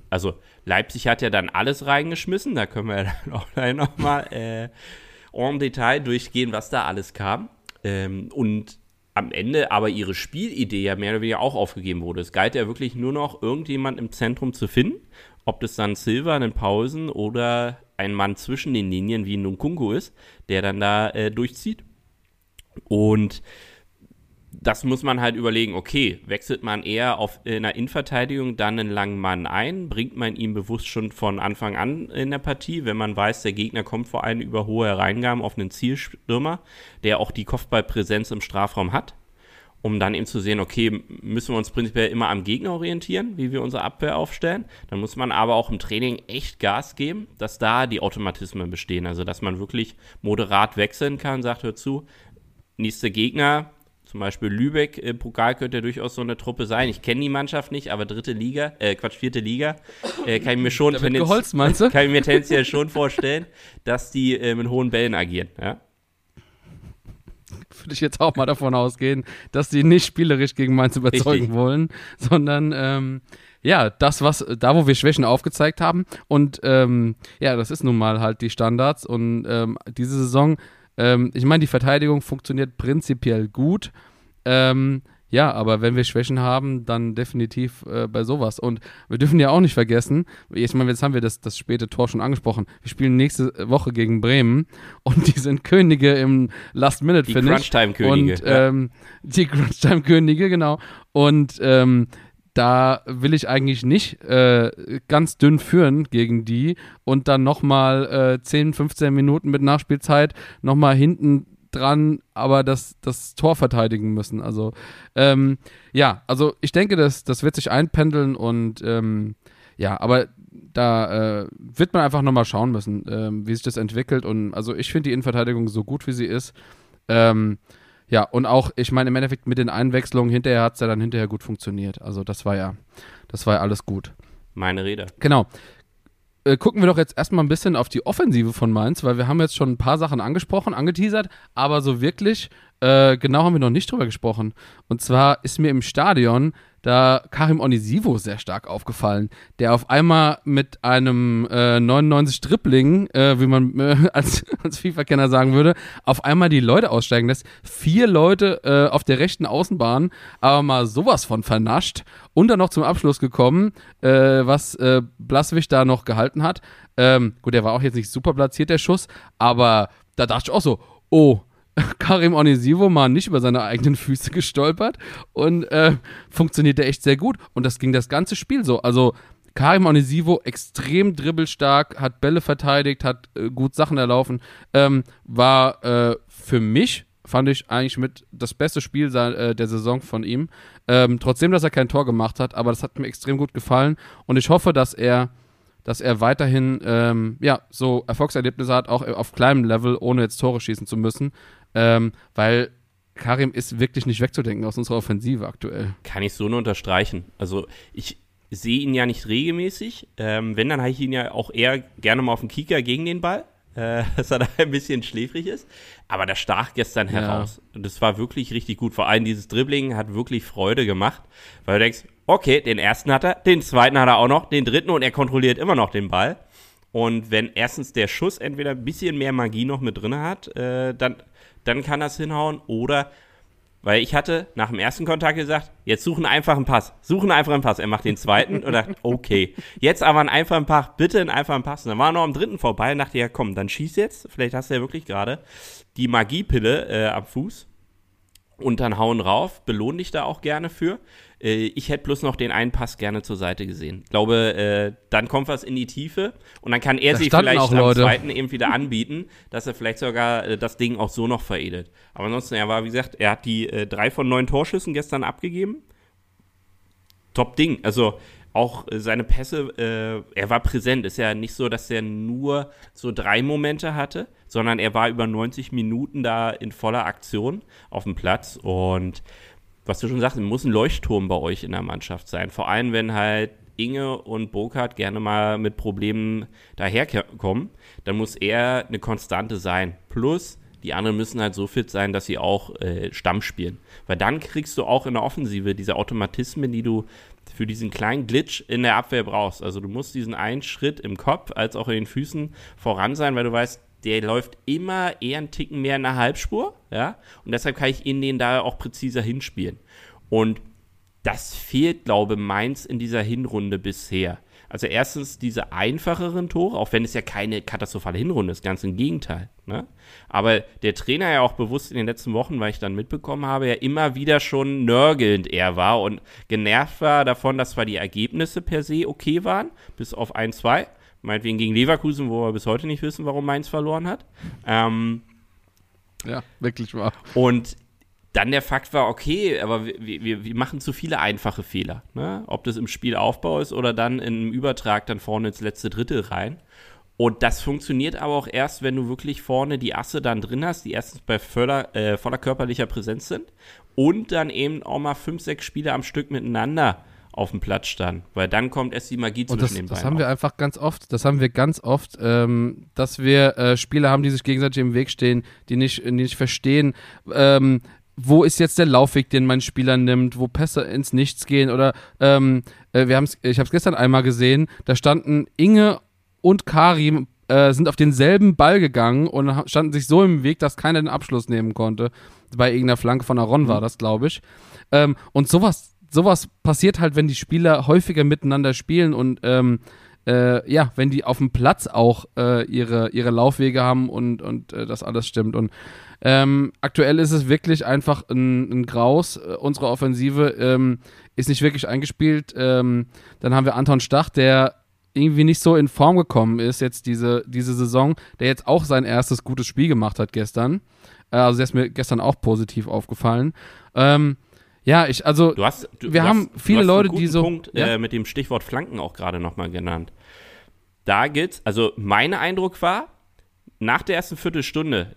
Also Leipzig hat ja dann alles reingeschmissen, da können wir dann auch gleich nochmal äh, en Detail durchgehen, was da alles kam. Ähm, und am Ende aber ihre Spielidee ja mehr oder weniger auch aufgegeben wurde. Es galt ja wirklich nur noch, irgendjemand im Zentrum zu finden. Ob das dann Silva in den Pausen oder ein Mann zwischen den Linien wie Nkunku ist, der dann da äh, durchzieht. Und das muss man halt überlegen, okay, wechselt man eher auf in der Innenverteidigung dann einen langen Mann ein, bringt man ihn bewusst schon von Anfang an in der Partie, wenn man weiß, der Gegner kommt vor allem über hohe Hereingaben auf einen Zielstürmer, der auch die Kopfballpräsenz im Strafraum hat, um dann eben zu sehen, okay, müssen wir uns prinzipiell immer am Gegner orientieren, wie wir unsere Abwehr aufstellen. Dann muss man aber auch im Training echt Gas geben, dass da die Automatismen bestehen, also dass man wirklich moderat wechseln kann, sagt, hör zu, nächster Gegner, zum Beispiel Lübeck im Pokal könnte ja durchaus so eine Truppe sein. Ich kenne die Mannschaft nicht, aber dritte Liga, äh, Quatsch, vierte Liga, äh, kann ich mir schon geholzt, kann ich mir tendenziell schon vorstellen, dass die äh, mit hohen Bällen agieren, ja. Würde ich jetzt auch mal davon ausgehen, dass die nicht spielerisch gegen Mainz überzeugen Richtig. wollen, sondern ähm, ja, das, was, da wo wir Schwächen aufgezeigt haben. Und ähm, ja, das ist nun mal halt die Standards. Und ähm, diese Saison ähm, ich meine, die Verteidigung funktioniert prinzipiell gut. Ähm, ja, aber wenn wir Schwächen haben, dann definitiv äh, bei sowas. Und wir dürfen ja auch nicht vergessen, ich meine, jetzt haben wir das, das späte Tor schon angesprochen. Wir spielen nächste Woche gegen Bremen und die sind Könige im Last-Minute-Finish. Die Crunch-Time-Könige. Und ähm, die Crunch-Time-Könige, genau. Und ähm, da will ich eigentlich nicht äh, ganz dünn führen gegen die und dann nochmal äh, 10, 15 Minuten mit Nachspielzeit nochmal hinten dran, aber das, das Tor verteidigen müssen. Also, ähm, ja, also ich denke, das, das wird sich einpendeln und ähm, ja, aber da äh, wird man einfach nochmal schauen müssen, ähm, wie sich das entwickelt. Und also ich finde die Innenverteidigung so gut, wie sie ist. Ähm, ja, und auch, ich meine, im Endeffekt mit den Einwechslungen hinterher hat es ja dann hinterher gut funktioniert. Also das war ja, das war ja alles gut. Meine Rede. Genau. Äh, gucken wir doch jetzt erstmal ein bisschen auf die Offensive von Mainz, weil wir haben jetzt schon ein paar Sachen angesprochen, angeteasert, aber so wirklich äh, genau haben wir noch nicht drüber gesprochen. Und zwar ist mir im Stadion da Karim Onisivo sehr stark aufgefallen, der auf einmal mit einem äh, 99 Dribbling, äh, wie man äh, als, als FIFA-Kenner sagen würde, auf einmal die Leute aussteigen lässt. Vier Leute äh, auf der rechten Außenbahn, aber mal sowas von vernascht und dann noch zum Abschluss gekommen, äh, was äh, Blaswig da noch gehalten hat. Ähm, gut, der war auch jetzt nicht super platziert, der Schuss, aber da dachte ich auch so, oh, Karim Onisivo mal nicht über seine eigenen Füße gestolpert und äh, funktionierte echt sehr gut. Und das ging das ganze Spiel so. Also Karim Onisivo extrem dribbelstark, hat Bälle verteidigt, hat äh, gut Sachen erlaufen. Ähm, war äh, für mich, fand ich eigentlich mit das beste Spiel äh, der Saison von ihm. Ähm, trotzdem, dass er kein Tor gemacht hat, aber das hat mir extrem gut gefallen. Und ich hoffe, dass er dass er weiterhin ähm, ja, so Erfolgserlebnisse hat, auch auf kleinem Level, ohne jetzt Tore schießen zu müssen ähm, weil Karim ist wirklich nicht wegzudenken aus unserer Offensive aktuell. Kann ich so nur unterstreichen. Also ich sehe ihn ja nicht regelmäßig. Ähm, wenn, dann habe ich ihn ja auch eher gerne mal auf den Kicker gegen den Ball, äh, dass er da ein bisschen schläfrig ist. Aber da stach gestern ja. heraus. Und das war wirklich richtig gut. Vor allem dieses Dribbling hat wirklich Freude gemacht, weil du denkst, okay, den ersten hat er, den zweiten hat er auch noch, den dritten und er kontrolliert immer noch den Ball. Und wenn erstens der Schuss entweder ein bisschen mehr Magie noch mit drin hat, äh, dann, dann kann das hinhauen. Oder, weil ich hatte nach dem ersten Kontakt gesagt, jetzt suchen einfach einen Pass. Suchen einfach einen Pass. Er macht den zweiten und dachte, okay. Jetzt aber einen einfachen Pass, bitte einen einfachen Pass. Und dann war er noch am dritten vorbei und dachte, ja komm, dann schieß jetzt. Vielleicht hast du ja wirklich gerade die Magiepille äh, am Fuß. Und dann hauen rauf, belohn dich da auch gerne für. Äh, ich hätte bloß noch den einen Pass gerne zur Seite gesehen. Ich glaube, äh, dann kommt was in die Tiefe und dann kann er Da sich vielleicht auch am Leute. zweiten eben wieder anbieten, dass er vielleicht sogar äh, das Ding auch so noch veredelt. Aber ansonsten, er war, wie gesagt, er hat die äh, drei von neun Torschüssen gestern abgegeben. Top Ding. Also auch äh, seine Pässe, äh, er war präsent. Ist ja nicht so, dass er nur so drei Momente hatte, sondern er war über 90 Minuten da in voller Aktion auf dem Platz. Und was du schon sagst, muss ein Leuchtturm bei euch in der Mannschaft sein. Vor allem, wenn halt Inge und Burkhardt gerne mal mit Problemen daherkommen, dann muss er eine Konstante sein. Plus, die anderen müssen halt so fit sein, dass sie auch äh, Stamm spielen. Weil dann kriegst du auch in der Offensive diese Automatismen, die du für diesen kleinen Glitch in der Abwehr brauchst. Also du musst diesen einen Schritt im Kopf als auch in den Füßen voran sein, weil du weißt, der läuft immer eher einen Ticken mehr in der Halbspur, ja, und deshalb kann ich in den da auch präziser hinspielen. Und das fehlt, glaube Mainz in dieser Hinrunde bisher. Also erstens diese einfacheren Tore, auch wenn es ja keine katastrophale Hinrunde ist, ganz im Gegenteil. Ne? Aber der Trainer ja auch bewusst in den letzten Wochen, weil ich dann mitbekommen habe, ja immer wieder schon nörgelnd er war und genervt war davon, dass zwar die Ergebnisse per se okay waren, bis auf 1-2, meinetwegen gegen Leverkusen, wo wir bis heute nicht wissen, warum Mainz verloren hat. Ähm, Ja, wirklich wahr. und dann der Fakt war, okay, aber wir, wir, wir machen zu viele einfache Fehler. Ne? Ob das im Spielaufbau ist oder dann im Übertrag dann vorne ins letzte Drittel rein. Und das funktioniert aber auch erst, wenn du wirklich vorne die Asse dann drin hast, die erstens bei voller, äh, voller körperlicher Präsenz sind und dann eben auch mal fünf, sechs Spiele am Stück miteinander auf dem Platz standen. Weil dann kommt erst die Magie zwischen das, den das beiden. haben wir auf. einfach ganz oft. Das haben wir ganz oft, ähm, dass wir äh, Spieler haben, die sich gegenseitig im Weg stehen, die nicht, die nicht verstehen, ähm, wo ist jetzt der Laufweg, den mein Spieler nimmt, wo Pässe ins Nichts gehen oder ähm, äh, wir haben's, ich habe es gestern einmal gesehen, da standen Inge und Karim äh, sind auf denselben Ball gegangen und standen sich so im Weg, dass keiner den Abschluss nehmen konnte. Bei irgendeiner Flanke von Aron war das, glaube ich. Ähm, und sowas, sowas passiert halt, wenn die Spieler häufiger miteinander spielen und ähm, äh, ja, wenn die auf dem Platz auch äh, ihre, ihre Laufwege haben und, und äh, das alles stimmt. Und ähm, aktuell ist es wirklich einfach ein, ein Graus. Äh, unsere Offensive ähm, ist nicht wirklich eingespielt. Ähm, dann haben wir Anton Stach, der irgendwie nicht so in Form gekommen ist jetzt diese, diese Saison, der jetzt auch sein erstes gutes Spiel gemacht hat gestern. Äh, also der ist mir gestern auch positiv aufgefallen. Ähm, ja, ich, also Du hast, du, wir du haben hast, viele Leute, die so- Punkt ja? äh, mit dem Stichwort Flanken auch gerade nochmal genannt. Da gilt's, also mein Eindruck war, nach der ersten Viertelstunde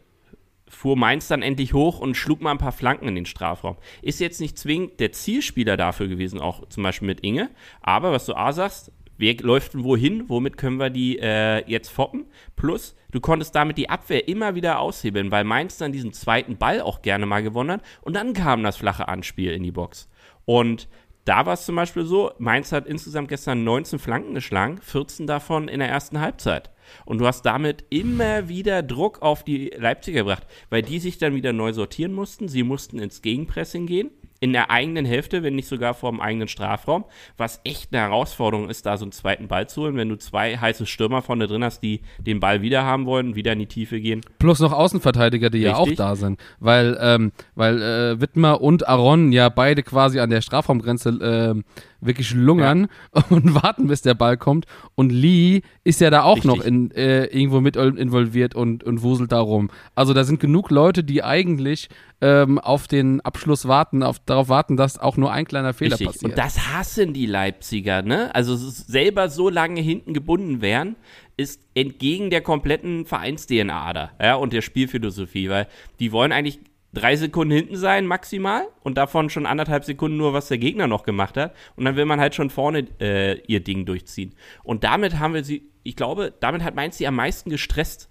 fuhr Mainz dann endlich hoch und schlug mal ein paar Flanken in den Strafraum. Ist jetzt nicht zwingend der Zielspieler dafür gewesen, auch zum Beispiel mit Inge, aber was du A sagst, wer läuft denn wohin, womit können wir die äh, jetzt foppen? Plus, du konntest damit die Abwehr immer wieder aushebeln, weil Mainz dann diesen zweiten Ball auch gerne mal gewonnen hat und dann kam das flache Anspiel in die Box. Und da war es zum Beispiel so, Mainz hat insgesamt gestern 19 Flanken geschlagen, 14 davon in der ersten Halbzeit. Und du hast damit immer wieder Druck auf die Leipziger gebracht, weil die sich dann wieder neu sortieren mussten. Sie mussten ins Gegenpressing gehen, in der eigenen Hälfte, wenn nicht sogar vor dem eigenen Strafraum, was echt eine Herausforderung ist, da so einen zweiten Ball zu holen, wenn du zwei heiße Stürmer vorne drin hast, die den Ball wieder haben wollen, wieder in die Tiefe gehen. Plus noch Außenverteidiger, die ja auch Richtig. da sind. Weil, ähm, weil äh, Wittmer und Aaron ja beide quasi an der Strafraumgrenze ähm, wirklich lungern und warten, bis der Ball kommt. Und Lee ist ja da auch Richtig. noch in, äh, irgendwo mit involviert und, und wuselt da rum. Also da sind genug Leute, die eigentlich ähm, auf den Abschluss warten, auf, darauf warten, dass auch nur ein kleiner Fehler Richtig. passiert. Und das hassen die Leipziger, ne? Also selber so lange hinten gebunden wären, ist entgegen der kompletten Vereins-DNA da, ja, und der Spielphilosophie, weil die wollen eigentlich drei Sekunden hinten sein maximal und davon schon anderthalb Sekunden nur, was der Gegner noch gemacht hat. Und dann will man halt schon vorne äh, ihr Ding durchziehen. Und damit haben wir sie, ich glaube, damit hat Mainz sie am meisten gestresst.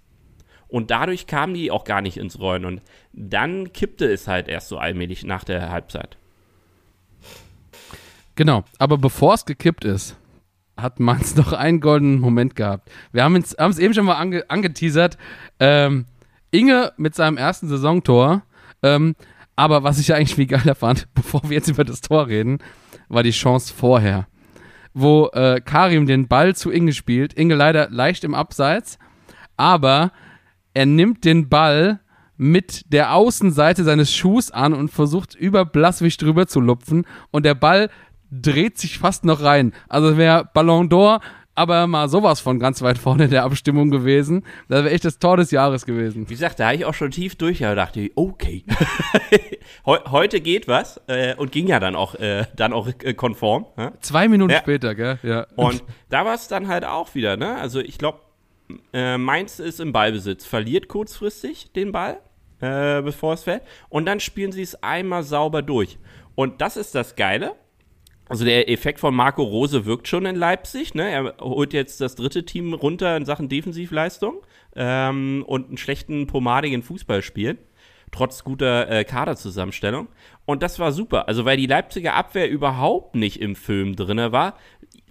Und dadurch kamen die auch gar nicht ins Rollen. Und dann kippte es halt erst so allmählich nach der Halbzeit. Genau, aber bevor es gekippt ist, hat Mainz noch einen goldenen Moment gehabt. Wir haben es eben schon mal ange, angeteasert. Ähm, Inge mit seinem ersten Saisontor. Ähm, aber was ich ja eigentlich viel geiler fand, bevor wir jetzt über das Tor reden, war die Chance vorher. Wo äh, Karim den Ball zu Inge spielt. Inge leider leicht im Abseits, aber er nimmt den Ball mit der Außenseite seines Schuhs an und versucht über Blaswig drüber zu lupfen und der Ball dreht sich fast noch rein. Also wäre Ballon d'Or aber mal sowas von ganz weit vorne in der Abstimmung gewesen. Das wäre echt das Tor des Jahres gewesen. Wie gesagt, da habe ich auch schon tief durch, da dachte ich, okay. Heute geht was äh, und ging ja dann auch, äh, dann auch äh, konform. Ja? Zwei Minuten ja. später, gell? Ja. Und da war es dann halt auch wieder, ne? Also ich glaube, äh, Mainz ist im Ballbesitz, verliert kurzfristig den Ball, äh, bevor es fällt. Und dann spielen sie es einmal sauber durch. Und das ist das Geile also der Effekt von Marco Rose wirkt schon in Leipzig. Ne? Er holt jetzt das dritte Team runter in Sachen Defensivleistung ähm, und einen schlechten pomadigen Fußballspiel, trotz guter äh, Kaderzusammenstellung. Und das war super. Also weil die Leipziger Abwehr überhaupt nicht im Film drin war,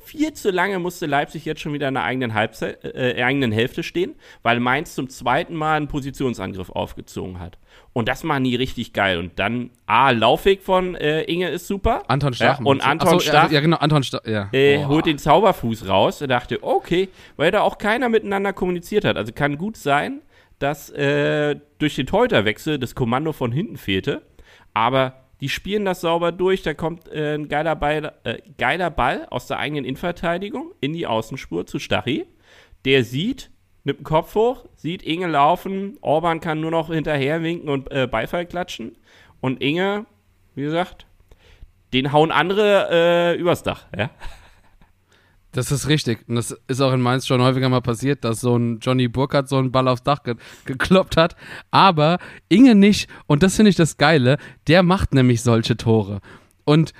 viel zu lange musste Leipzig jetzt schon wieder in der eigenen, Halbzeit, äh, eigenen Hälfte stehen, weil Mainz zum zweiten Mal einen Positionsangriff aufgezogen hat. Und das machen die richtig geil. Und dann, A, Laufweg von äh, Inge ist super. Anton Stach. Ja, und Anton so, Stach. Ja, genau, Anton Stach, ja. Äh, holt den Zauberfuß raus. Er dachte, okay, weil da auch keiner miteinander kommuniziert hat. Also kann gut sein, dass äh, durch den Teuterwechsel das Kommando von hinten fehlte. Aber die spielen das sauber durch. Da kommt äh, ein geiler Ball, äh, geiler Ball aus der eigenen Innenverteidigung in die Außenspur zu Stachy. Der sieht, nimmt den Kopf hoch, sieht Inge laufen. Orban kann nur noch hinterher winken und äh, Beifall klatschen. Und Inge, wie gesagt, den hauen andere äh, übers Dach. Ja? Das ist richtig. Und das ist auch in Mainz schon häufiger mal passiert, dass so ein Johnny Burkhardt so einen Ball aufs Dach ge gekloppt hat. Aber Inge nicht. Und das finde ich das Geile. Der macht nämlich solche Tore. Und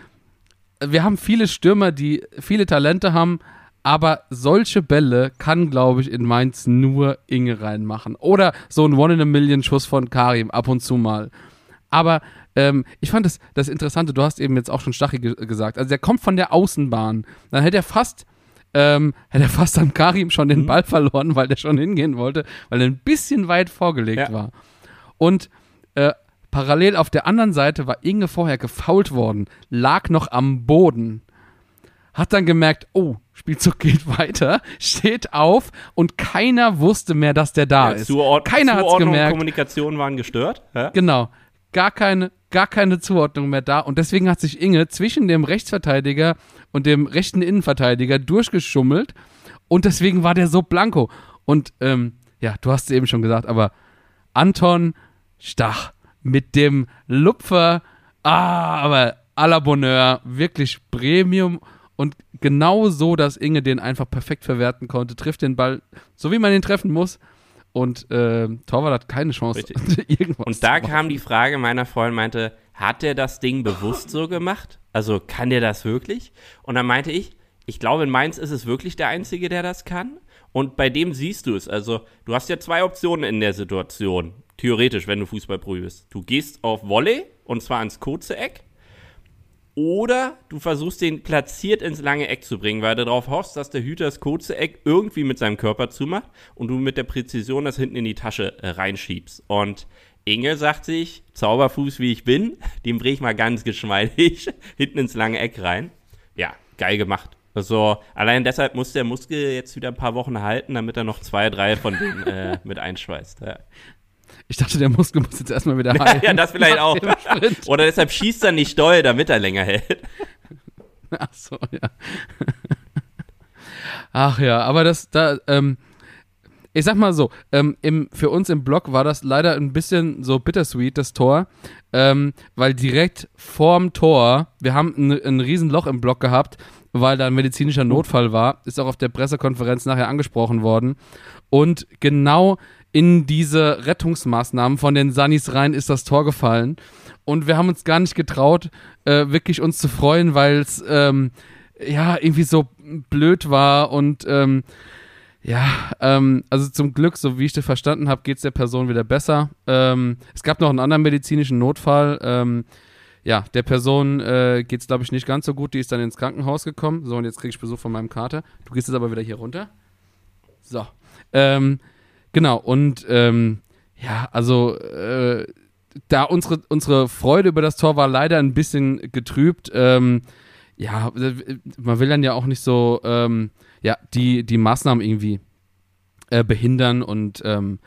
wir haben viele Stürmer, die viele Talente haben. Aber solche Bälle kann, glaube ich, in Mainz nur Inge reinmachen. Oder so ein One-in-a-Million-Schuss von Karim ab und zu mal. Aber ähm, ich fand das, das Interessante, du hast eben jetzt auch schon Stachy ge gesagt. Also der kommt von der Außenbahn. Dann hätte er fast ähm, hätte er fast an Karim schon den mhm. Ball verloren, weil der schon hingehen wollte, weil er ein bisschen weit vorgelegt ja. war. Und äh, parallel auf der anderen Seite war Inge vorher gefault worden, lag noch am Boden, hat dann gemerkt, oh, Spielzug geht weiter, steht auf und keiner wusste mehr, dass der da ja, ist. Zuord keiner hat gemerkt. Kommunikation waren gestört. Ja? Genau. Gar keine, gar keine Zuordnung mehr da. Und deswegen hat sich Inge zwischen dem Rechtsverteidiger und dem rechten Innenverteidiger durchgeschummelt und deswegen war der so blanko. Und ähm, ja, du hast es eben schon gesagt, aber Anton Stach mit dem Lupfer, ah, aber à la Bonheur, wirklich Premium und genau so, dass Inge den einfach perfekt verwerten konnte, trifft den Ball so, wie man ihn treffen muss. Und äh, Torwart hat keine Chance, irgendwas Und da kam die Frage meiner Freundin, meinte, hat er das Ding bewusst so gemacht? Also kann der das wirklich? Und dann meinte ich, ich glaube, in Mainz ist es wirklich der Einzige, der das kann. Und bei dem siehst du es. Also, du hast ja zwei Optionen in der Situation. Theoretisch, wenn du Fußball bist. Du gehst auf Volley und zwar ins kurze Eck. Oder du versuchst den platziert ins lange Eck zu bringen, weil du darauf hoffst, dass der Hüter das kurze Eck irgendwie mit seinem Körper zumacht und du mit der Präzision das hinten in die Tasche äh, reinschiebst. Und Inge sagt sich, Zauberfuß wie ich bin, den bring ich mal ganz geschmeidig hinten ins lange Eck rein. Ja, geil gemacht. Also allein deshalb muss der Muskel jetzt wieder ein paar Wochen halten, damit er noch zwei, drei von denen äh, mit einschweißt. Ja. Ich dachte, der Muskel muss jetzt erstmal wieder heilen. ja, das vielleicht auch. Oder deshalb schießt er nicht doll, damit er länger hält. Ach so, ja. Ach ja, aber das, da, ähm, ich sag mal so, ähm, im, für uns im Blog war das leider ein bisschen so bittersweet, das Tor, ähm, weil direkt vorm Tor, wir haben ein, ein Riesenloch im Block gehabt, weil da ein medizinischer Notfall war, ist auch auf der Pressekonferenz nachher angesprochen worden. Und genau in diese Rettungsmaßnahmen von den Sunnis rein ist das Tor gefallen. Und wir haben uns gar nicht getraut, äh, wirklich uns zu freuen, weil es ähm, ja irgendwie so blöd war und ähm, ja, ähm, also zum Glück, so wie ich das verstanden habe, geht es der Person wieder besser. Ähm, es gab noch einen anderen medizinischen Notfall. Ähm, ja, der Person äh, geht es, glaube ich, nicht ganz so gut. Die ist dann ins Krankenhaus gekommen. So, und jetzt kriege ich Besuch von meinem Kater. Du gehst jetzt aber wieder hier runter. So. Ähm, genau, und ähm, ja, also äh, da unsere, unsere Freude über das Tor war leider ein bisschen getrübt. Ähm, ja, man will dann ja auch nicht so ähm, ja, die, die Maßnahmen irgendwie äh, behindern und ähm,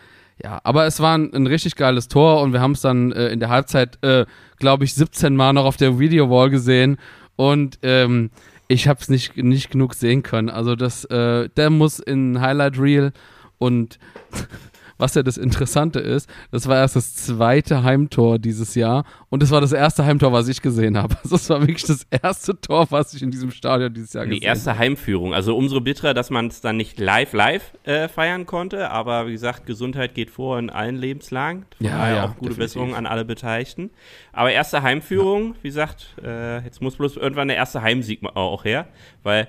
ja, aber es war ein, ein, richtig geiles Tor und wir haben es dann äh, in der Halbzeit, äh, glaube ich, 17 Mal noch auf der Video-Wall gesehen und ähm, ich habe es nicht, nicht genug sehen können. Also das, äh, der muss in Highlight Reel und was ja das Interessante ist, das war erst das zweite Heimtor dieses Jahr und das war das erste Heimtor, was ich gesehen habe. Also das war wirklich das erste Tor, was ich in diesem Stadion dieses Jahr gesehen habe. Die erste habe. Heimführung. Also umso bitterer, dass man es dann nicht live, live äh, feiern konnte. Aber wie gesagt, Gesundheit geht vor in allen Lebenslagen. Von ja, ja, auch gute definitiv. Besserung an alle Beteiligten. Aber erste Heimführung, ja. wie gesagt, äh, jetzt muss bloß irgendwann der erste Heimsieg auch her, weil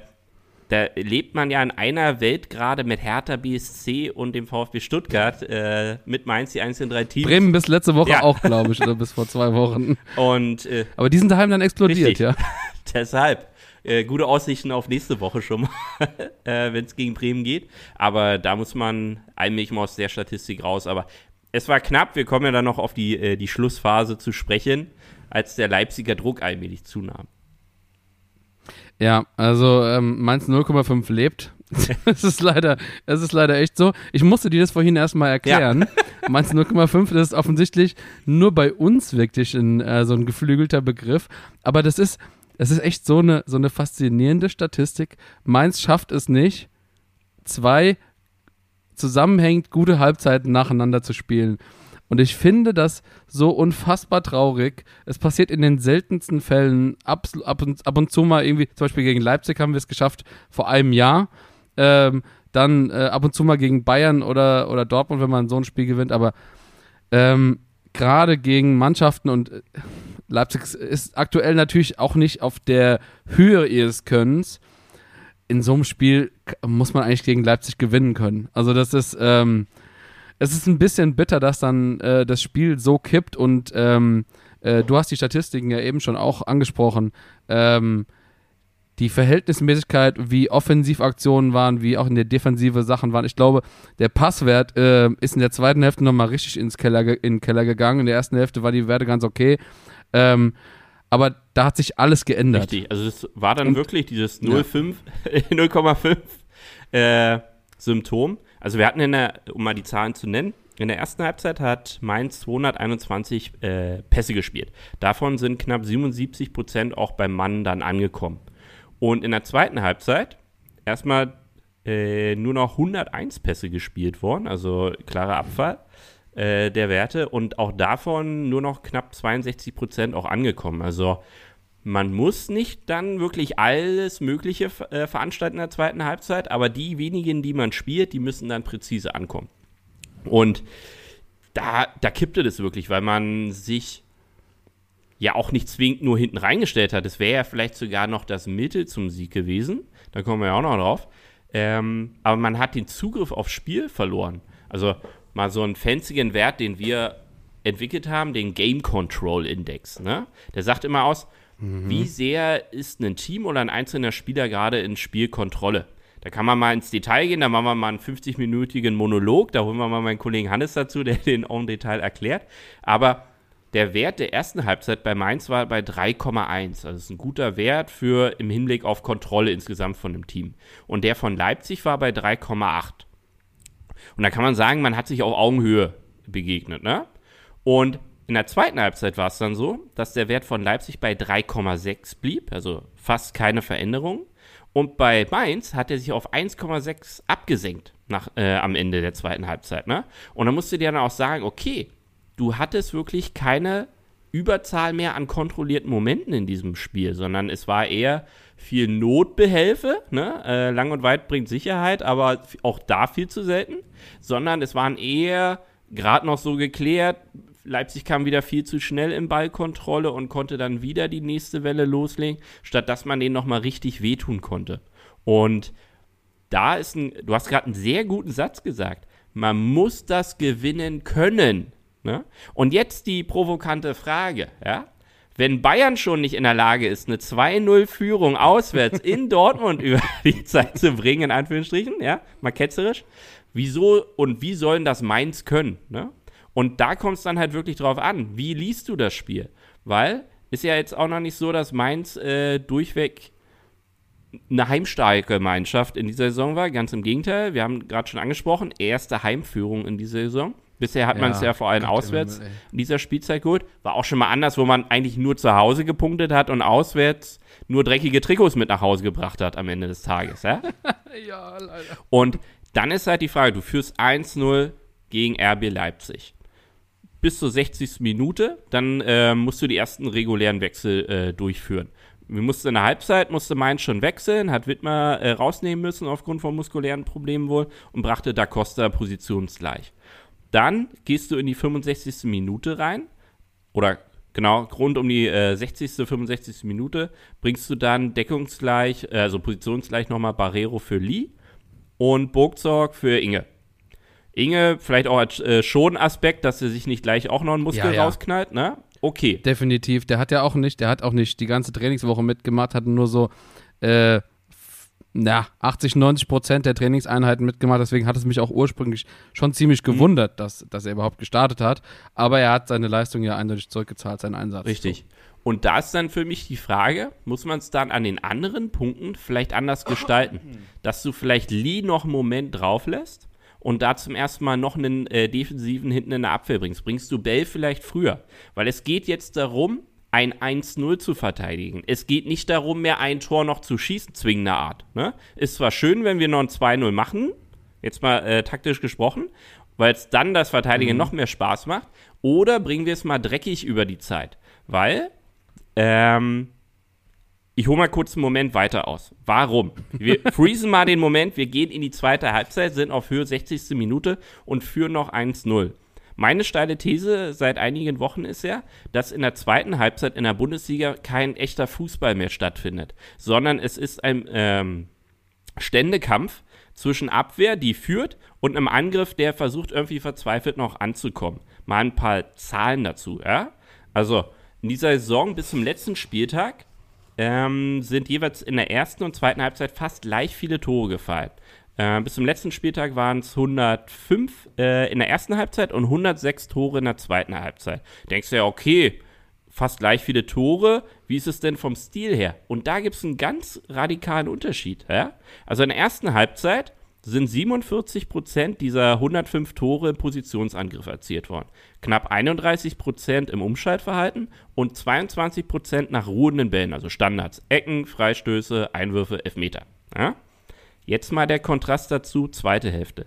da lebt man ja in einer Welt gerade mit Hertha BSC und dem VfB Stuttgart, äh, mit Mainz die einzelnen drei Teams. Bremen bis letzte Woche ja. auch, glaube ich, oder bis vor zwei Wochen. Und, äh, Aber die sind daheim dann explodiert, richtig. ja. Deshalb. Äh, gute Aussichten auf nächste Woche schon mal, äh, wenn es gegen Bremen geht. Aber da muss man allmählich mal aus der Statistik raus. Aber es war knapp. Wir kommen ja dann noch auf die, äh, die Schlussphase zu sprechen, als der Leipziger Druck allmählich zunahm. Ja, also ähm, Mainz 0,5 lebt. Es ist leider, es ist leider echt so. Ich musste dir das vorhin erstmal erklären. Ja. Mainz 0,5 ist offensichtlich nur bei uns wirklich ein, äh, so ein geflügelter Begriff. Aber das ist, es ist echt so eine, so eine faszinierende Statistik. Mainz schafft es nicht, zwei zusammenhängend gute Halbzeiten nacheinander zu spielen. Und ich finde das so unfassbar traurig. Es passiert in den seltensten Fällen ab, ab, und, ab und zu mal irgendwie, zum Beispiel gegen Leipzig haben wir es geschafft vor einem Jahr. Ähm, dann äh, ab und zu mal gegen Bayern oder, oder Dortmund, wenn man so ein Spiel gewinnt. Aber ähm, gerade gegen Mannschaften und äh, Leipzig ist aktuell natürlich auch nicht auf der Höhe ihres Könnens. In so einem Spiel muss man eigentlich gegen Leipzig gewinnen können. Also das ist, ähm, es ist ein bisschen bitter, dass dann äh, das Spiel so kippt und ähm, äh, du hast die Statistiken ja eben schon auch angesprochen. Ähm, die Verhältnismäßigkeit, wie Offensivaktionen waren, wie auch in der Defensive Sachen waren. Ich glaube, der Passwert äh, ist in der zweiten Hälfte nochmal richtig ins Keller, in den Keller gegangen. In der ersten Hälfte war die Werte ganz okay. Ähm, aber da hat sich alles geändert. Richtig, also es war dann Und, wirklich dieses 0,5 ja. 0,5 äh, Symptom. Also wir hatten in der, um mal die Zahlen zu nennen, in der ersten Halbzeit hat Mainz 221 äh, Pässe gespielt. Davon sind knapp 77 Prozent auch beim Mann dann angekommen. Und in der zweiten Halbzeit erstmal äh, nur noch 101 Pässe gespielt worden, also klarer Abfall äh, der Werte und auch davon nur noch knapp 62 Prozent auch angekommen. Also man muss nicht dann wirklich alles Mögliche äh, veranstalten in der zweiten Halbzeit, aber die wenigen, die man spielt, die müssen dann präzise ankommen. Und da, da kippte das wirklich, weil man sich ja auch nicht zwingend nur hinten reingestellt hat. Es wäre ja vielleicht sogar noch das Mittel zum Sieg gewesen. Da kommen wir ja auch noch drauf. Ähm, aber man hat den Zugriff aufs Spiel verloren. Also mal so einen fanzigen Wert, den wir entwickelt haben, den Game Control Index. Ne? Der sagt immer aus, Mhm. Wie sehr ist ein Team oder ein einzelner Spieler gerade in Spielkontrolle? Da kann man mal ins Detail gehen, da machen wir mal einen 50-minütigen Monolog, da holen wir mal meinen Kollegen Hannes dazu, der den im Detail erklärt. Aber der Wert der ersten Halbzeit bei Mainz war bei 3,1. Also das ist ein guter Wert für im Hinblick auf Kontrolle insgesamt von dem Team. Und der von Leipzig war bei 3,8. Und da kann man sagen, man hat sich auf Augenhöhe begegnet, ne? Und in der zweiten Halbzeit war es dann so, dass der Wert von Leipzig bei 3,6 blieb, also fast keine Veränderung. Und bei Mainz hat er sich auf 1,6 abgesenkt nach, äh, am Ende der zweiten Halbzeit. Ne? Und dann musst du dir dann auch sagen, okay, du hattest wirklich keine Überzahl mehr an kontrollierten Momenten in diesem Spiel, sondern es war eher viel Notbehelfe, ne? äh, lang und weit bringt Sicherheit, aber auch da viel zu selten, sondern es waren eher gerade noch so geklärt, Leipzig kam wieder viel zu schnell in Ballkontrolle und konnte dann wieder die nächste Welle loslegen, statt dass man denen nochmal richtig wehtun konnte. Und da ist ein, du hast gerade einen sehr guten Satz gesagt. Man muss das gewinnen können. Ne? Und jetzt die provokante Frage, ja? Wenn Bayern schon nicht in der Lage ist, eine 2-0-Führung auswärts in Dortmund über die Zeit zu bringen, in Anführungsstrichen, ja, mal ketzerisch, wieso und wie sollen das Mainz können, ne? Und da kommt es dann halt wirklich drauf an, wie liest du das Spiel? Weil ist ja jetzt auch noch nicht so, dass Mainz äh, durchweg eine heimstarke Mannschaft in dieser Saison war. Ganz im Gegenteil. Wir haben gerade schon angesprochen, erste Heimführung in dieser Saison. Bisher hat man es ja vor allem auswärts Himmel, in dieser Spielzeit geholt. War auch schon mal anders, wo man eigentlich nur zu Hause gepunktet hat und auswärts nur dreckige Trikots mit nach Hause gebracht hat am Ende des Tages. Ja, ja leider. Und dann ist halt die Frage, du führst 1-0 gegen RB Leipzig. Bis zur 60. Minute, dann äh, musst du die ersten regulären Wechsel äh, durchführen. Wir mussten in der Halbzeit, musste Mainz schon wechseln, hat Wittmer äh, rausnehmen müssen aufgrund von muskulären Problemen wohl und brachte Da Costa positionsgleich. Dann gehst du in die 65. Minute rein oder genau rund um die äh, 60., 65. Minute bringst du dann deckungsgleich, äh, also positionsgleich nochmal Barrero für Lee und Burgzorg für Inge. Inge, vielleicht auch als äh, Schonaspekt, dass er sich nicht gleich auch noch einen Muskel ja, ja. rausknallt, ne? Okay. Definitiv. Der hat ja auch nicht, der hat auch nicht die ganze Trainingswoche mitgemacht, hat nur so äh, na, 80, 90 Prozent der Trainingseinheiten mitgemacht. Deswegen hat es mich auch ursprünglich schon ziemlich mhm. gewundert, mhm. dass, dass er überhaupt gestartet hat. Aber er hat seine Leistung ja eindeutig zurückgezahlt, seinen Einsatz. Richtig. Und da ist dann für mich die Frage, muss man es dann an den anderen Punkten vielleicht anders gestalten? Dass du vielleicht Lee noch einen Moment drauf lässt und da zum ersten Mal noch einen äh, Defensiven hinten in der Abwehr bringst. Bringst du Bell vielleicht früher? Weil es geht jetzt darum, ein 1-0 zu verteidigen. Es geht nicht darum, mehr ein Tor noch zu schießen, zwingender Art. Ne? Ist zwar schön, wenn wir noch ein 2-0 machen, jetzt mal äh, taktisch gesprochen, weil es dann das Verteidigen mhm. noch mehr Spaß macht, oder bringen wir es mal dreckig über die Zeit. Weil, ähm, ich hole mal kurz einen Moment weiter aus. Warum? Wir freezen mal den Moment, wir gehen in die zweite Halbzeit, sind auf Höhe 60. Minute und führen noch 1-0. Meine steile These seit einigen Wochen ist ja, dass in der zweiten Halbzeit in der Bundesliga kein echter Fußball mehr stattfindet, sondern es ist ein ähm, Ständekampf zwischen Abwehr, die führt, und einem Angriff, der versucht irgendwie verzweifelt noch anzukommen. Mal ein paar Zahlen dazu, ja? Also in dieser Saison bis zum letzten Spieltag ähm, sind jeweils in der ersten und zweiten Halbzeit fast gleich viele Tore gefallen. Äh, bis zum letzten Spieltag waren es 105 äh, in der ersten Halbzeit und 106 Tore in der zweiten Halbzeit. Denkst du ja, okay, fast gleich viele Tore. Wie ist es denn vom Stil her? Und da gibt es einen ganz radikalen Unterschied. Ja? Also in der ersten Halbzeit sind 47 Prozent dieser 105 Tore im Positionsangriff erzielt worden. Knapp 31 Prozent im Umschaltverhalten und 22 Prozent nach ruhenden Bällen, also Standards, Ecken, Freistöße, Einwürfe, Elfmeter. Ja? Jetzt mal der Kontrast dazu, zweite Hälfte.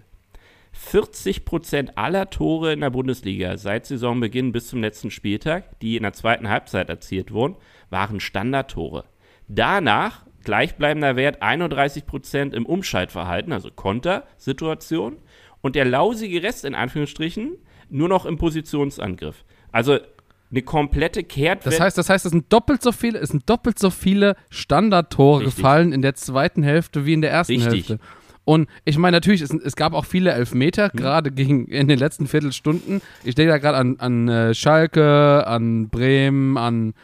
40% aller Tore in der Bundesliga seit Saisonbeginn bis zum letzten Spieltag, die in der zweiten Halbzeit erzielt wurden, waren Standardtore. Danach gleichbleibender Wert 31% im Umschaltverhalten, also Kontersituation, und der lausige Rest in Anführungsstrichen nur noch im Positionsangriff. Also eine komplette Kehrtwende. Das heißt, das heißt, es sind doppelt so viele, es sind doppelt so viele Standardtore Richtig. gefallen in der zweiten Hälfte wie in der ersten Richtig. Hälfte. Und ich meine, natürlich, es, es, gab auch viele Elfmeter, mhm. gerade gegen in den letzten Viertelstunden. Ich denke da gerade an, an äh, Schalke, an Bremen, an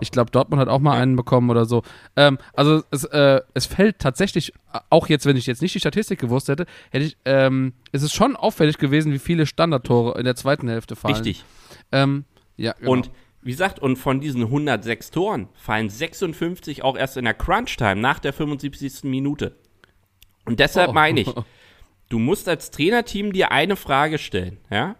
ich glaube, Dortmund hat auch mal einen bekommen oder so. Ähm, also es, äh, es fällt tatsächlich, auch jetzt, wenn ich jetzt nicht die Statistik gewusst hätte, hätte ich, ähm, es ist schon auffällig gewesen, wie viele Standardtore in der zweiten Hälfte fallen. Richtig. Ähm, ja, genau. Und wie gesagt, und von diesen 106 Toren fallen 56 auch erst in der Crunch-Time nach der 75. Minute. Und deshalb oh. meine ich, du musst als Trainerteam dir eine Frage stellen, ja?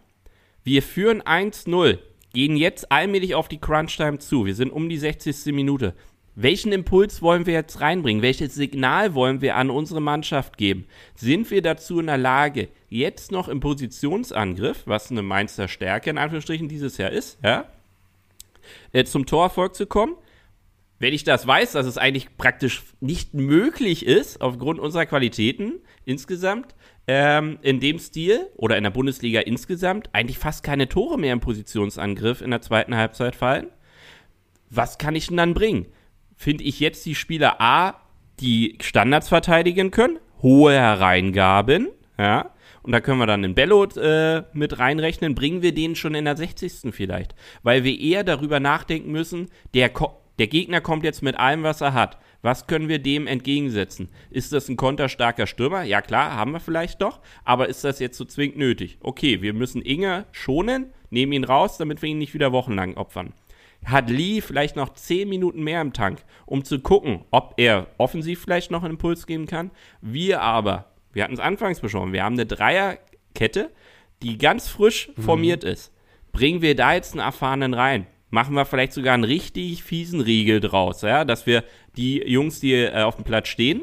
Wir führen 1-0, gehen jetzt allmählich auf die Crunch-Time zu. Wir sind um die 60. Minute. Welchen Impuls wollen wir jetzt reinbringen? Welches Signal wollen wir an unsere Mannschaft geben? Sind wir dazu in der Lage, jetzt noch im Positionsangriff, was eine Mainzer Stärke in Anführungsstrichen dieses Jahr ist, ja, äh, zum Torerfolg zu kommen? Wenn ich das weiß, dass es eigentlich praktisch nicht möglich ist, aufgrund unserer Qualitäten insgesamt, ähm, in dem Stil oder in der Bundesliga insgesamt eigentlich fast keine Tore mehr im Positionsangriff in der zweiten Halbzeit fallen, was kann ich denn dann bringen? Finde ich jetzt die Spieler A, die Standards verteidigen können, hohe Hereingaben, ja, und da können wir dann einen Bello äh, mit reinrechnen, bringen wir den schon in der 60. vielleicht. Weil wir eher darüber nachdenken müssen, der, der Gegner kommt jetzt mit allem, was er hat. Was können wir dem entgegensetzen? Ist das ein konterstarker Stürmer? Ja klar, haben wir vielleicht doch, aber ist das jetzt so zwingend nötig? Okay, wir müssen Inge schonen, nehmen ihn raus, damit wir ihn nicht wieder wochenlang opfern. Hat Lee vielleicht noch 10 Minuten mehr im Tank, um zu gucken, ob er offensiv vielleicht noch einen Impuls geben kann. Wir aber, wir hatten es anfangs besprochen, wir haben eine Dreierkette, die ganz frisch mhm. formiert ist. Bringen wir da jetzt einen Erfahrenen rein? machen wir vielleicht sogar einen richtig fiesen Riegel draus, ja, dass wir die Jungs, die äh, auf dem Platz stehen,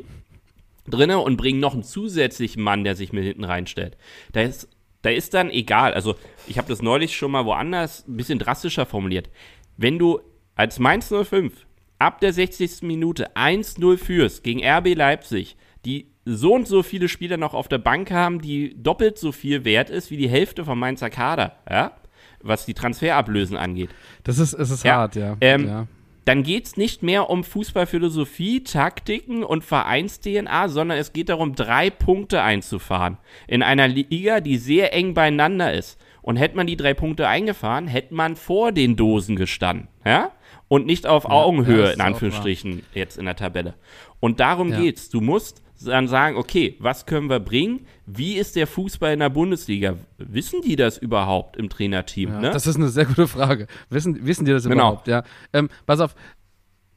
drinne und bringen noch einen zusätzlichen Mann, der sich mit hinten reinstellt. Da ist, da ist dann egal, also ich habe das neulich schon mal woanders ein bisschen drastischer formuliert. Wenn du als Mainz 05 ab der 60. Minute 1-0 führst gegen RB Leipzig, die so und so viele Spieler noch auf der Bank haben, die doppelt so viel wert ist wie die Hälfte vom Mainzer Kader, ja, was die Transferablösen angeht. Das ist, es ist ja. hart, ja. Ähm, ja. Dann geht es nicht mehr um Fußballphilosophie, Taktiken und Vereins-DNA, sondern es geht darum, drei Punkte einzufahren. In einer Liga, die sehr eng beieinander ist. Und hätte man die drei Punkte eingefahren, hätte man vor den Dosen gestanden. Ja? Und nicht auf ja, Augenhöhe, in Anführungsstrichen, jetzt in der Tabelle. Und darum ja. geht's. Du musst dann sagen, okay, was können wir bringen? Wie ist der Fußball in der Bundesliga? Wissen die das überhaupt im Trainerteam? Ja, ne? Das ist eine sehr gute Frage. Wissen, wissen die das genau. überhaupt? Ja. Ähm, pass auf,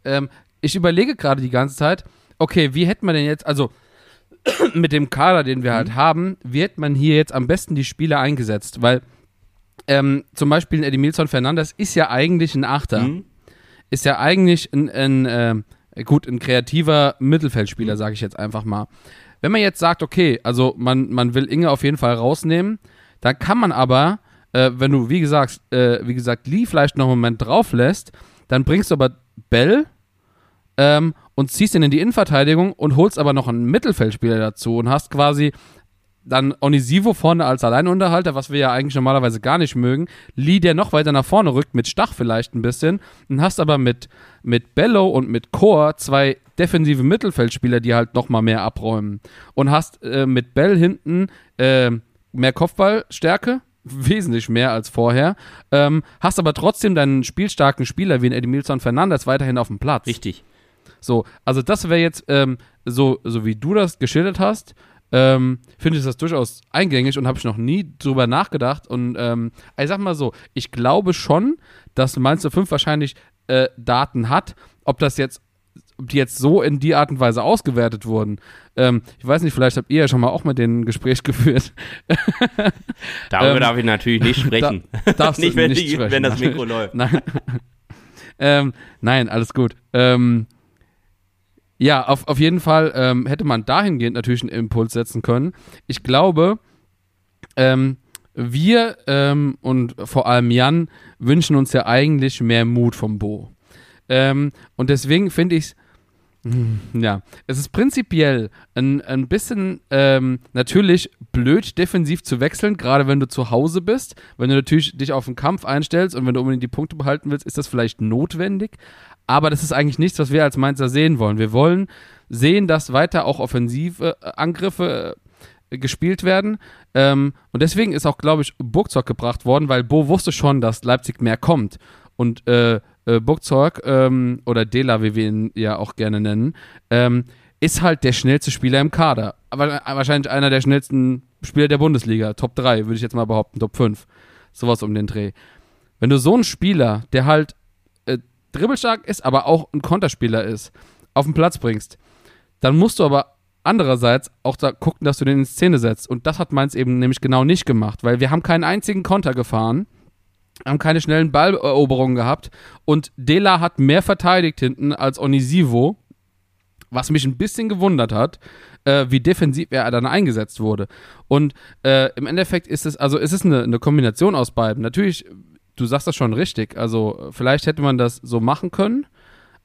ähm, ich überlege gerade die ganze Zeit, okay, wie hätte man denn jetzt, also mit dem Kader, den wir halt mhm. halt haben, wie hätte man hier jetzt am besten die Spieler eingesetzt? Weil ähm, zum Beispiel ein Edmilson Fernandes ist ja eigentlich ein Achter. Mhm. Ist ja eigentlich ein, ein äh, gut, ein kreativer Mittelfeldspieler, mhm. sage ich jetzt einfach mal. Wenn man jetzt sagt, okay, also man, man will Inge auf jeden Fall rausnehmen, dann kann man aber, äh, wenn du, wie gesagt, äh, wie gesagt, Lee vielleicht noch einen Moment drauf lässt, dann bringst du aber Bell ähm, und ziehst ihn in die Innenverteidigung und holst aber noch einen Mittelfeldspieler dazu und hast quasi dann Onisivo vorne als Alleinunterhalter, was wir ja eigentlich normalerweise gar nicht mögen. Lee, der noch weiter nach vorne rückt, mit Stach vielleicht ein bisschen. Und hast aber mit, mit Bello und mit Chor zwei defensive Mittelfeldspieler, die halt noch mal mehr abräumen. Und hast äh, mit Bell hinten äh, mehr Kopfballstärke, wesentlich mehr als vorher. Ähm, hast aber trotzdem deinen spielstarken Spieler wie ein Edmilson Fernandes weiterhin auf dem Platz. Richtig. So, also das wäre jetzt ähm, so, so wie du das geschildert hast, ähm, finde ich das durchaus eingängig und habe ich noch nie drüber nachgedacht. Und ähm, ich sag mal so, ich glaube schon, dass Mainz 05 wahrscheinlich äh, Daten hat. Ob das jetzt, ob die jetzt so in die Art und Weise ausgewertet wurden. Ähm, ich weiß nicht, vielleicht habt ihr ja schon mal auch mit denen ein Gespräch geführt. Darüber ähm, darf ich natürlich nicht sprechen. Da, darfst nicht, wenn, nicht die, wenn das Mikro läuft. Nein. Ähm, nein, alles gut. Ähm, ja, auf, auf jeden Fall ähm, hätte man dahingehend natürlich einen Impuls setzen können. Ich glaube, ähm, wir ähm, und vor allem Jan wünschen uns ja eigentlich mehr Mut vom Bo. Ähm, und deswegen finde ich es, ja, es ist prinzipiell ein, ein bisschen ähm, natürlich blöd, defensiv zu wechseln, gerade wenn du zu Hause bist. Wenn du natürlich dich auf den Kampf einstellst und wenn du unbedingt die Punkte behalten willst, ist das vielleicht notwendig. Aber das ist eigentlich nichts, was wir als Mainzer sehen wollen. Wir wollen sehen, dass weiter auch offensive äh, Angriffe äh, gespielt werden. Ähm, und deswegen ist auch, glaube ich, Burgzorg gebracht worden, weil Bo wusste schon, dass Leipzig mehr kommt. Und äh, äh, Burgzorg ähm, oder Dela, wie wir ihn ja auch gerne nennen, ähm, ist halt der schnellste Spieler im Kader. Aber wahrscheinlich einer der schnellsten Spieler der Bundesliga. Top 3, würde ich jetzt mal behaupten, Top 5. Sowas um den Dreh. Wenn du so einen Spieler, der halt dribbelstark ist, aber auch ein Konterspieler ist, auf den Platz bringst, dann musst du aber andererseits auch da gucken, dass du den in Szene setzt. Und das hat Mainz eben nämlich genau nicht gemacht, weil wir haben keinen einzigen Konter gefahren, haben keine schnellen Balleroberungen gehabt und Dela hat mehr verteidigt hinten als Onisivo, was mich ein bisschen gewundert hat, äh, wie defensiv er dann eingesetzt wurde. Und äh, im Endeffekt ist es, also es ist eine, eine Kombination aus beiden. Natürlich du sagst das schon richtig. Also vielleicht hätte man das so machen können.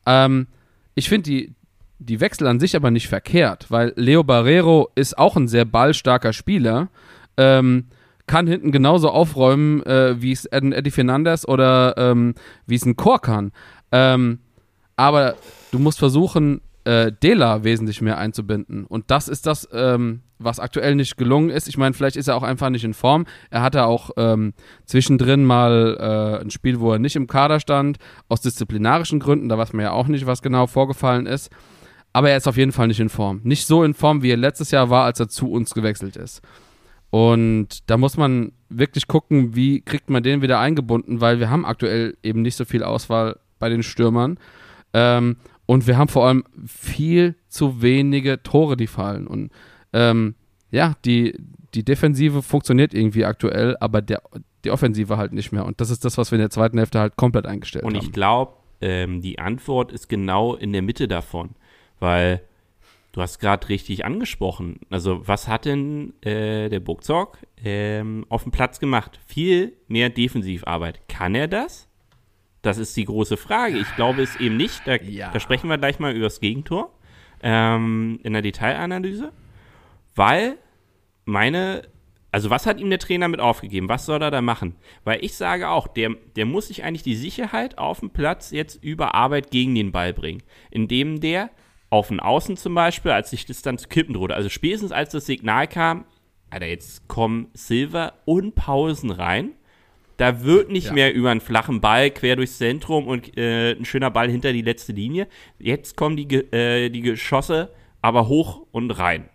Ähm, ich finde die, die Wechsel an sich aber nicht verkehrt, weil Leo Barrero ist auch ein sehr ballstarker Spieler. Ähm, kann hinten genauso aufräumen, äh, wie es Eddie Fernandez oder ähm, wie es ein Chor kann. Ähm, aber du musst versuchen, äh, Dela wesentlich mehr einzubinden. Und das ist das, ähm, was aktuell nicht gelungen ist. Ich meine, vielleicht ist er auch einfach nicht in Form. Er hatte auch ähm, zwischendrin mal äh, ein Spiel, wo er nicht im Kader stand, aus disziplinarischen Gründen. Da weiß man ja auch nicht, was genau vorgefallen ist. Aber er ist auf jeden Fall nicht in Form. Nicht so in Form, wie er letztes Jahr war, als er zu uns gewechselt ist. Und da muss man wirklich gucken, wie kriegt man den wieder eingebunden, weil wir haben aktuell eben nicht so viel Auswahl bei den Stürmern. Ähm, und wir haben vor allem viel zu wenige Tore, die fallen. Und ähm, ja, die, die Defensive funktioniert irgendwie aktuell, aber der, die Offensive halt nicht mehr. Und das ist das, was wir in der zweiten Hälfte halt komplett eingestellt Und haben. ich glaube, ähm, die Antwort ist genau in der Mitte davon, weil du hast gerade richtig angesprochen. Also was hat denn äh, der Burgzorg ähm, auf dem Platz gemacht? Viel mehr Defensivarbeit. Kann er das? Das ist die große Frage. Ich glaube es eben nicht. Da, Ja. da sprechen wir gleich mal über das Gegentor ähm, in der Detailanalyse, weil meine, also was hat ihm der Trainer mit aufgegeben? Was soll er da machen? Weil ich sage auch, der, der muss sich eigentlich die Sicherheit auf dem Platz jetzt über Arbeit gegen den Ball bringen, indem der auf den Außen zum Beispiel, als die Distanz zu kippen drohte, also spätestens als das Signal kam, Alter, jetzt kommen Silver und Pausen rein. Da wird nicht Ja. mehr über einen flachen Ball quer durchs Zentrum und äh, ein schöner Ball hinter die letzte Linie. Jetzt kommen die, äh, die Geschosse aber hoch und rein.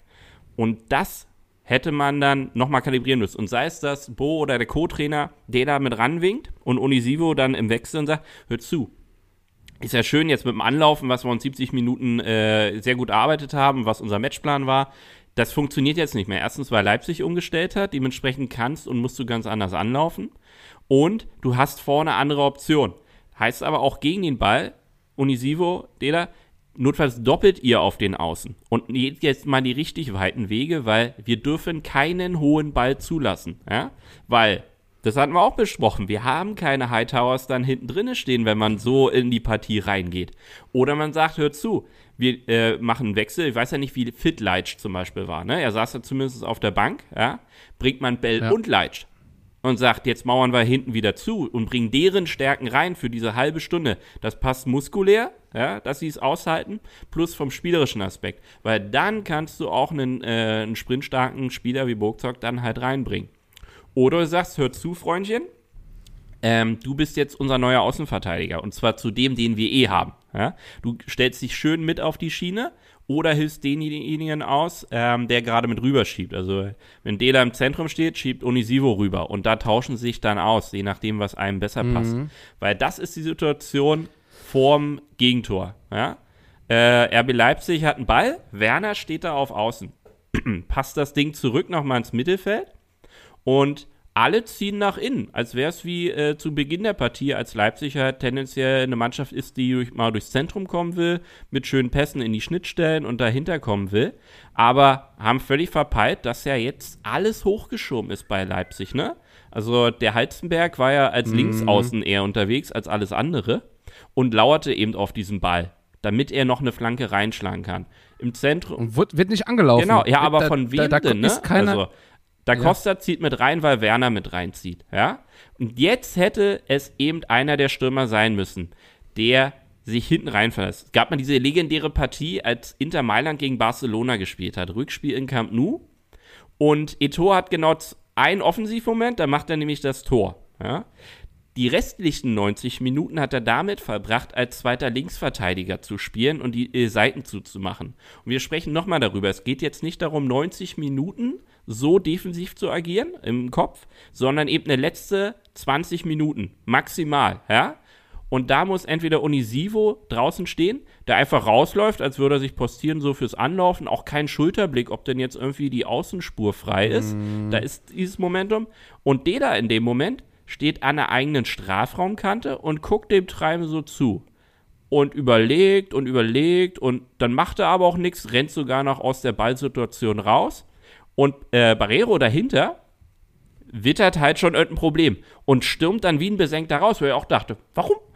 Und das hätte man dann nochmal kalibrieren müssen. Und sei es, dass Bo oder der Co-Trainer der da mit ranwinkt und Unisivo dann im Wechsel und sagt, hör zu, ist ja schön jetzt mit dem Anlaufen, was wir uns 70 Minuten äh, sehr gut erarbeitet haben, was unser Matchplan war. Das funktioniert jetzt nicht mehr. Erstens, weil Leipzig umgestellt hat, dementsprechend kannst und musst du ganz anders anlaufen. Und du hast vorne andere Optionen. Heißt aber auch gegen den Ball, Unisivo, Dela, notfalls doppelt ihr auf den Außen. Und jetzt mal die richtig weiten Wege, weil wir dürfen keinen hohen Ball zulassen. Ja? Weil, das hatten wir auch besprochen, wir haben keine Hightowers dann hinten drinne stehen, wenn man so in die Partie reingeht. Oder man sagt, hört zu, wir äh, machen einen Wechsel. Ich weiß ja nicht, wie fit Leitsch zum Beispiel war. Ne? Er saß ja zumindest auf der Bank. Ja? Bringt man Bell Ja. und Leitsch und sagt, jetzt mauern wir hinten wieder zu und bringen deren Stärken rein für diese halbe Stunde. Das passt muskulär, ja, dass sie es aushalten, plus vom spielerischen Aspekt. Weil dann kannst du auch einen, äh, einen sprintstarken Spieler wie Burgzog dann halt reinbringen. Oder du sagst, hör zu, Freundchen, ähm, du bist jetzt unser neuer Außenverteidiger und zwar zu dem, den wir eh haben. Ja? Du stellst dich schön mit auf die Schiene oder hilfst denjenigen aus, ähm, der gerade mit rüberschiebt. Also wenn Dela im Zentrum steht, schiebt Unisivo rüber und da tauschen sich dann aus, je nachdem, was einem besser passt. Weil das ist die Situation vorm Gegentor. Ja? Äh, RB Leipzig hat einen Ball, Werner steht da auf Außen. Passt das Ding zurück nochmal ins Mittelfeld und alle ziehen nach innen, als wäre es wie äh, zu Beginn der Partie, als Leipzig halt tendenziell eine Mannschaft ist, die durch, mal durchs Zentrum kommen will, mit schönen Pässen in die Schnittstellen und dahinter kommen will. Aber haben völlig verpeilt, dass ja jetzt alles hochgeschoben ist bei Leipzig, ne? Also der Halzenberg war ja als Linksaußen eher unterwegs als alles andere und lauerte eben auf diesen Ball, damit er noch eine Flanke reinschlagen kann. Im Zentrum, Und wird, wird nicht angelaufen. Genau, ja, aber Da- von da- wem da denn, ne? Keiner, also, Da Costa zieht mit rein, weil Werner mit reinzieht, ja? Und jetzt hätte es eben einer der Stürmer sein müssen, der sich hinten reinverlässt. Es gab mal diese legendäre Partie, als Inter Mailand gegen Barcelona gespielt hat. Rückspiel in Camp Nou. Und Eto'o hat genau einen Offensivmoment, da macht er nämlich das Tor. Ja? Die restlichen 90 Minuten hat er damit verbracht, als zweiter Linksverteidiger zu spielen und die äh, Seiten zuzumachen. Und wir sprechen nochmal darüber. Es geht jetzt nicht darum, 90 Minuten so defensiv zu agieren im Kopf, sondern eben eine letzte 20 Minuten maximal. Ja? Und da muss entweder Unisivo draußen stehen, der einfach rausläuft, als würde er sich postieren, so fürs Anlaufen. Auch kein Schulterblick, ob denn jetzt irgendwie die Außenspur frei ist. Da ist dieses Momentum. Und Deda in dem Moment steht an der eigenen Strafraumkante und guckt dem Treiben so zu. Und überlegt und überlegt und dann macht er aber auch nichts, rennt sogar noch aus der Ballsituation raus. Und äh, Barrero dahinter wittert halt schon irgendein Problem und stürmt dann wie ein Besenkter raus, wo er auch dachte, warum?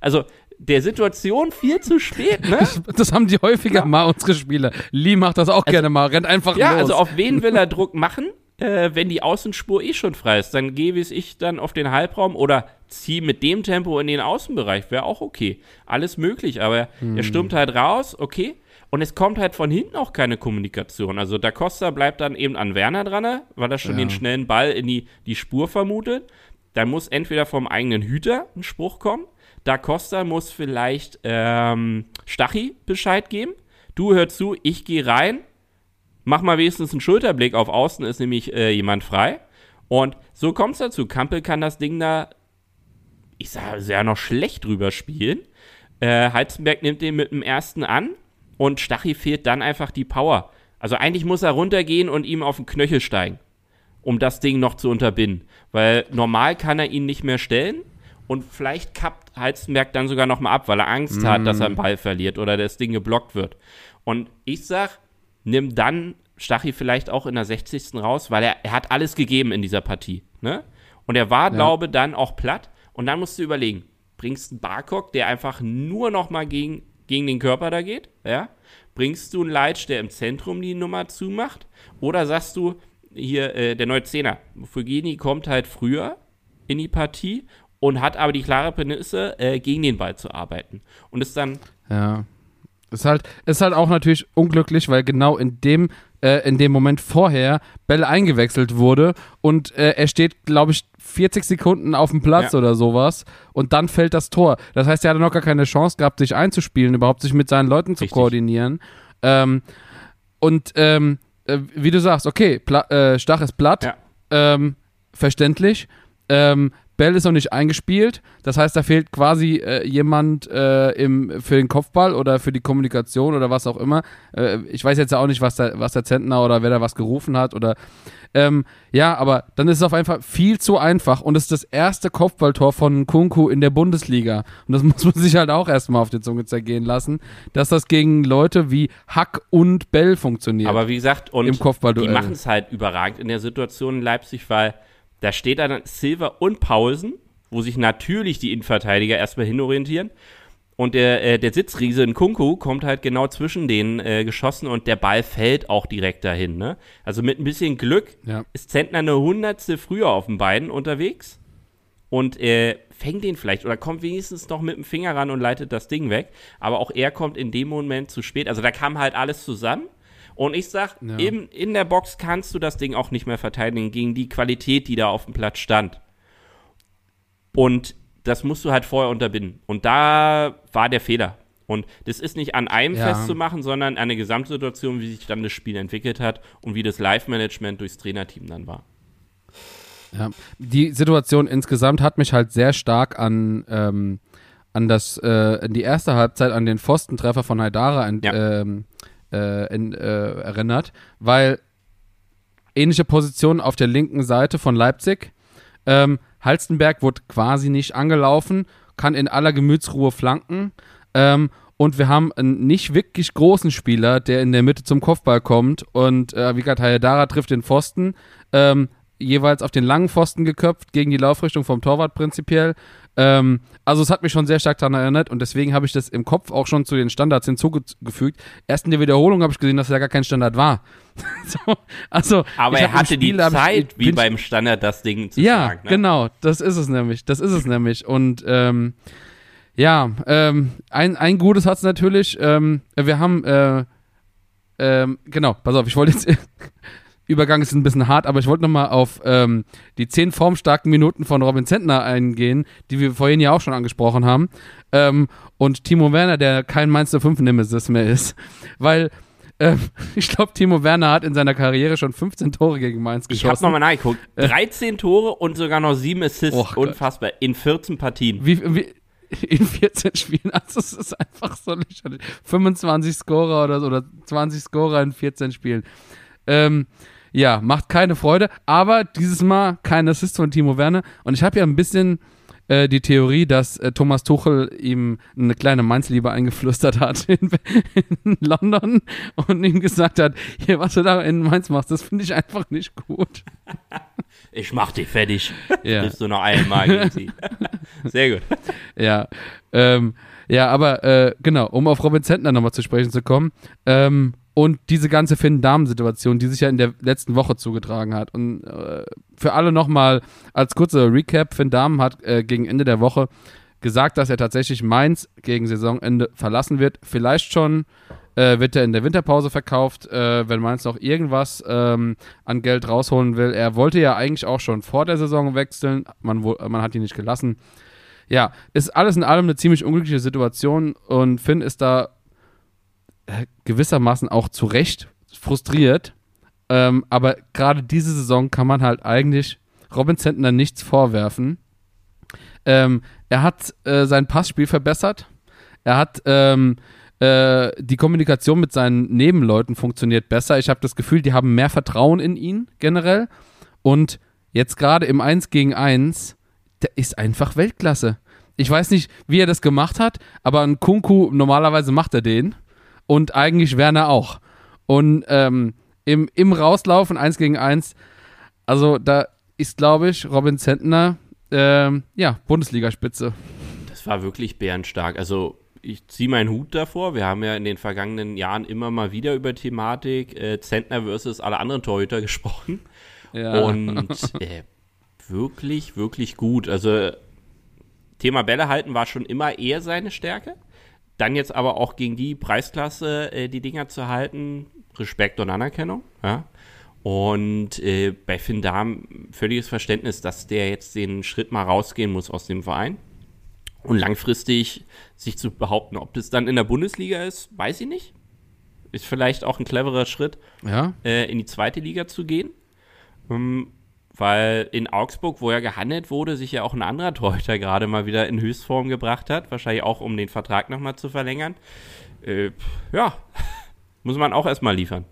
Also der Situation viel zu spät, ne? Das haben die häufiger mal, unsere Spieler. Lee macht das auch gerne mal, rennt einfach Also Ja, los. also auf wen will er Druck machen, äh, wenn die Außenspur eh schon frei ist? Dann gebe ich dann auf den Halbraum oder zieh mit dem Tempo in den Außenbereich, wäre auch okay. Alles möglich, aber er stürmt halt raus, okay. Und es kommt halt von hinten auch keine Kommunikation. Also Da Costa bleibt dann eben an Werner dran, weil er schon Ja. den schnellen Ball in die, die Spur vermutet. Dann muss entweder vom eigenen Hüter ein Spruch kommen. Da Costa muss vielleicht ähm, Stachy Bescheid geben. Du hör zu, ich gehe rein, mach mal wenigstens einen Schulterblick auf Außen, ist nämlich äh, jemand frei. Und so kommt es dazu. Kampel kann das Ding da, ich sage ja noch schlecht drüber spielen. Äh, Heizenberg nimmt den mit dem ersten an und Stachy fehlt dann einfach die Power. Also eigentlich muss er runtergehen und ihm auf den Knöchel steigen, um das Ding noch zu unterbinden. Weil normal kann er ihn nicht mehr stellen und vielleicht kappt Heizenberg dann sogar noch mal ab, weil er Angst hat, dass er einen Ball verliert oder das Ding geblockt wird. Und ich sag, nimm dann Stachy vielleicht auch in der 60. raus, weil er, er hat alles gegeben in dieser Partie. Ne? Und er war, glaube dann auch platt. Und dann musst du überlegen, bringst du einen Barcock, der einfach nur noch mal gegen, gegen den Körper da geht, ja? Bringst du einen Leitsch, der im Zentrum die Nummer zumacht? Oder sagst du, hier, äh, der neue Zehner, Fugini kommt halt früher in die Partie und hat aber die klare Prämisse, äh, gegen den Ball zu arbeiten. Und ist dann Ja. Ist halt, ist halt auch natürlich unglücklich, weil genau in dem, äh, in dem Moment vorher Bell eingewechselt wurde und äh, er steht, glaube ich, 40 Sekunden auf dem Platz Ja. oder sowas und dann fällt das Tor. Das heißt, er hatte noch gar keine Chance gehabt, sich einzuspielen, überhaupt sich mit seinen Leuten zu Richtig. koordinieren. Ähm, und ähm, äh, wie du sagst, okay, Pla äh, Stach ist platt, Ja. ähm, verständlich. Ähm, Bell ist noch nicht eingespielt, das heißt, da fehlt quasi äh, jemand äh, im, für den Kopfball oder für die Kommunikation oder was auch immer. Äh, ich weiß jetzt auch nicht, was der, was der Zentner oder wer da was gerufen hat oder ähm, ja, aber dann ist es auf einfach viel zu einfach und es ist das erste Kopfballtor von Kunku in der Bundesliga. Und das muss man sich halt auch erstmal auf die Zunge zergehen lassen, dass das gegen Leute wie Hack und Bell funktioniert. Aber wie gesagt, und Im Kopfballduell. die machen es halt überragend in der Situation in Leipzig, weil da steht dann Silva und Pausen, wo sich natürlich die Innenverteidiger erstmal hinorientieren. Und der, äh, der Sitzriese in Kunku kommt halt genau zwischen denen äh, geschossen und der Ball fällt auch direkt dahin. Ne? Also mit ein bisschen Glück Ja. ist Zentner eine Hundertstel früher auf den beiden unterwegs und äh, fängt den vielleicht oder kommt wenigstens noch mit dem Finger ran und leitet das Ding weg. Aber auch er kommt in dem Moment zu spät. Also da kam halt alles zusammen. Und ich sag, Ja. eben in der Box kannst du das Ding auch nicht mehr verteidigen gegen die Qualität, die da auf dem Platz stand. Und das musst du halt vorher unterbinden. Und da war der Fehler. Und das ist nicht an einem Ja. festzumachen, sondern an der Gesamtsituation, wie sich dann das Spiel entwickelt hat und wie das Live-Management durchs Trainerteam dann war. Ja, die Situation insgesamt hat mich halt sehr stark an, ähm, an das, äh, an die erste Halbzeit, an den Pfostentreffer von Haidara ent, Ja. ähm, äh, in, äh, erinnert, weil ähnliche Position auf der linken Seite von Leipzig. Ähm, Halstenberg wurde quasi nicht angelaufen, kann in aller Gemütsruhe flanken. Ähm, und wir haben einen nicht wirklich großen Spieler, der in der Mitte zum Kopfball kommt. Und äh, wie gesagt, Hayadara trifft den Pfosten. Ähm, jeweils auf den langen Pfosten geköpft, gegen die Laufrichtung vom Torwart prinzipiell. Ähm, also es hat mich schon sehr stark daran erinnert und deswegen habe ich das im Kopf auch schon zu den Standards hinzugefügt. Erst in der Wiederholung habe ich gesehen, dass es ja gar kein Standard war. so, also, Aber ich er hatte die Spiel, ich- Zeit, wie bin- beim Standard, das Ding zu ja, schlagen. Ne? genau, das ist es nämlich. Das ist es nämlich. Und ähm, ja, ähm, ein, ein Gutes hat es natürlich. Ähm, wir haben, äh, ähm, genau, pass auf, ich wollte jetzt. Übergang ist ein bisschen hart, aber ich wollte nochmal auf ähm, die zehn formstarken Minuten von Robin Zentner eingehen, die wir vorhin ja auch schon angesprochen haben. Ähm, und Timo Werner, der kein Mainz 05 Nemesis mehr ist. Weil ähm, ich glaube, Timo Werner hat in seiner Karriere schon 15 Tore gegen Mainz Ich habe geschossen. nochmal nachgeguckt. 13 Tore und sogar noch 7 Assists. Oh Gott. Unfassbar. In 14 Partien. Wie, wie, in 14 Spielen, also es ist einfach so lächerlich. 25 Scorer oder so, oder 20 Scorer in 14 Spielen. Ähm, ja, macht keine Freude, aber dieses Mal kein Assist von Timo Werner. Und ich habe ja ein bisschen äh, die Theorie, dass äh, Thomas Tuchel ihm eine kleine Mainz-Liebe eingeflüstert hat in, in London und ihm gesagt hat, hier, was du da in Mainz machst, das finde ich einfach nicht gut. Ich mach dich fertig. Ja. Triffst du noch einmal gegen sie. Sehr gut. Ja, ähm, ja, aber äh, genau, um auf Robin Zentner nochmal zu sprechen zu kommen. Ähm, und diese ganze Finn-Damen-Situation, die sich ja in der letzten Woche zugetragen hat. Und äh, für alle nochmal als kurzer Recap: Finn Dahmen hat äh, gegen Ende der Woche gesagt, dass er tatsächlich Mainz gegen Saisonende verlassen wird. Vielleicht schon äh, wird er in der Winterpause verkauft, äh, wenn Mainz noch irgendwas ähm, an Geld rausholen will. Er wollte ja eigentlich auch schon vor der Saison wechseln, man, man hat ihn nicht gelassen. Ja, ist alles in allem eine ziemlich unglückliche Situation und Finn ist da gewissermaßen auch zu Recht frustriert. Ähm, aber gerade diese Saison kann man halt eigentlich Robin Zentner nichts vorwerfen. Ähm, er hat äh, sein Passspiel verbessert. Er hat ähm, äh, die Kommunikation mit seinen Nebenleuten funktioniert besser. Ich habe das Gefühl, die haben mehr Vertrauen in ihn generell. Und jetzt gerade im 1 gegen 1, der ist einfach Weltklasse. Ich weiß nicht, wie er das gemacht hat, aber ein Kunku, normalerweise macht er den und eigentlich Werner auch. Und ähm, im, im Rauslaufen 1 gegen 1, also da ist, glaube ich, Robin Zentner, ähm, ja, Bundesligaspitze. Das war wirklich bärenstark. Also ich ziehe meinen Hut davor. Wir haben ja in den vergangenen Jahren immer mal wieder über Thematik äh, Zentner versus alle anderen Torhüter gesprochen. Ja. Und äh, wirklich, wirklich gut. Also Thema Bälle halten war schon immer eher seine Stärke. Dann jetzt aber auch gegen die Preisklasse äh, die Dinger zu halten, Respekt und Anerkennung. Ja? Und äh, bei Finn Dahm völliges Verständnis, dass der jetzt den Schritt mal rausgehen muss aus dem Verein. Und langfristig sich zu behaupten, ob das dann in der Bundesliga ist, weiß ich nicht. Ist vielleicht auch ein cleverer Schritt, ja. äh, in die zweite Liga zu gehen. Ähm, weil in Augsburg, wo er gehandelt wurde, sich ja auch ein anderer Torhüter gerade mal wieder in Höchstform gebracht hat. Wahrscheinlich auch, um den Vertrag nochmal zu verlängern. Äh, ja, muss man auch erstmal liefern.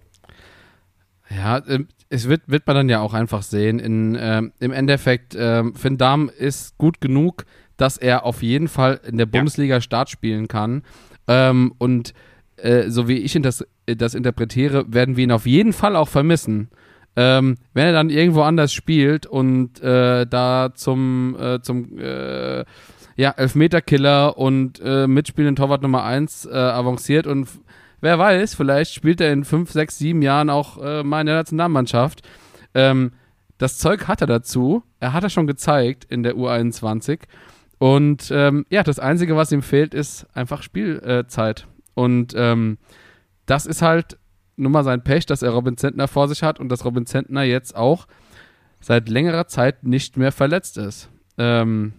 Ja, ähm, es wird, wird man dann ja auch einfach sehen. In, äh, Im Endeffekt, äh, Finn Dahm ist gut genug, dass er auf jeden Fall in der Bundesliga Start spielen kann. Ähm, und äh, so wie ich das, das interpretiere, werden wir ihn auf jeden Fall auch vermissen. Ähm, wenn er dann irgendwo anders spielt und äh, da zum, äh, zum äh, ja, Elfmeterkiller und äh, mitspielenden Torwart Nummer 1 äh, avanciert und wer weiß, vielleicht spielt er in 5, 6, 7 Jahren auch äh, mal in der Nationalmannschaft. Ähm, das Zeug hat er dazu. Er hat er schon gezeigt in der U21. Und ähm, ja, das Einzige, was ihm fehlt, ist einfach Spielzeit. und ähm, das ist halt nur mal sein Pech, dass er Robin Zentner vor sich hat und dass Robin Zentner jetzt auch seit längerer Zeit nicht mehr verletzt ist. Ähm,